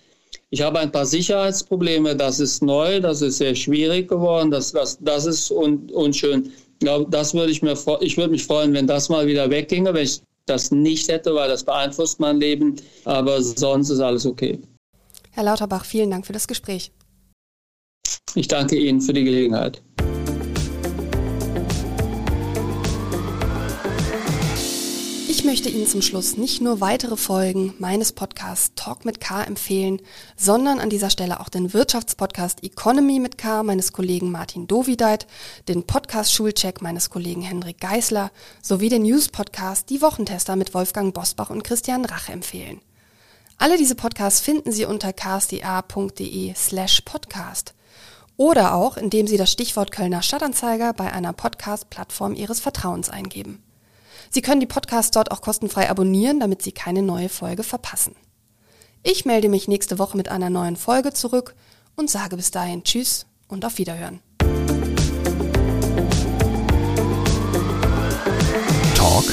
Ich habe ein paar Sicherheitsprobleme, das ist neu, das ist sehr schwierig geworden, das, das, das ist un, unschön. Ich glaube, das würde ich mir, ich würde mich freuen, wenn das mal wieder wegginge, wenn ich das nicht hätte, weil das beeinflusst mein Leben. Aber sonst ist alles okay. Herr Lauterbach, vielen Dank für das Gespräch. Ich danke Ihnen für die Gelegenheit. Ich möchte Ihnen zum Schluss nicht nur weitere Folgen meines Podcasts Talk mit K empfehlen, sondern an dieser Stelle auch den Wirtschaftspodcast Economy mit K meines Kollegen Martin Dovideit, den Podcast Schulcheck meines Kollegen Hendrik Geisler sowie den News-Podcast Die Wochentester mit Wolfgang Bosbach und Christian Rache empfehlen. Alle diese Podcasts finden Sie unter ksta.de slash podcast oder auch, indem Sie das Stichwort Kölner Stadtanzeiger bei einer Podcast-Plattform Ihres Vertrauens eingeben. Sie können die Podcasts dort auch kostenfrei abonnieren, damit Sie keine neue Folge verpassen. Ich melde mich nächste Woche mit einer neuen Folge zurück und sage bis dahin Tschüss und auf Wiederhören. Talk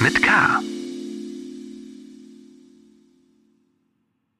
mit K.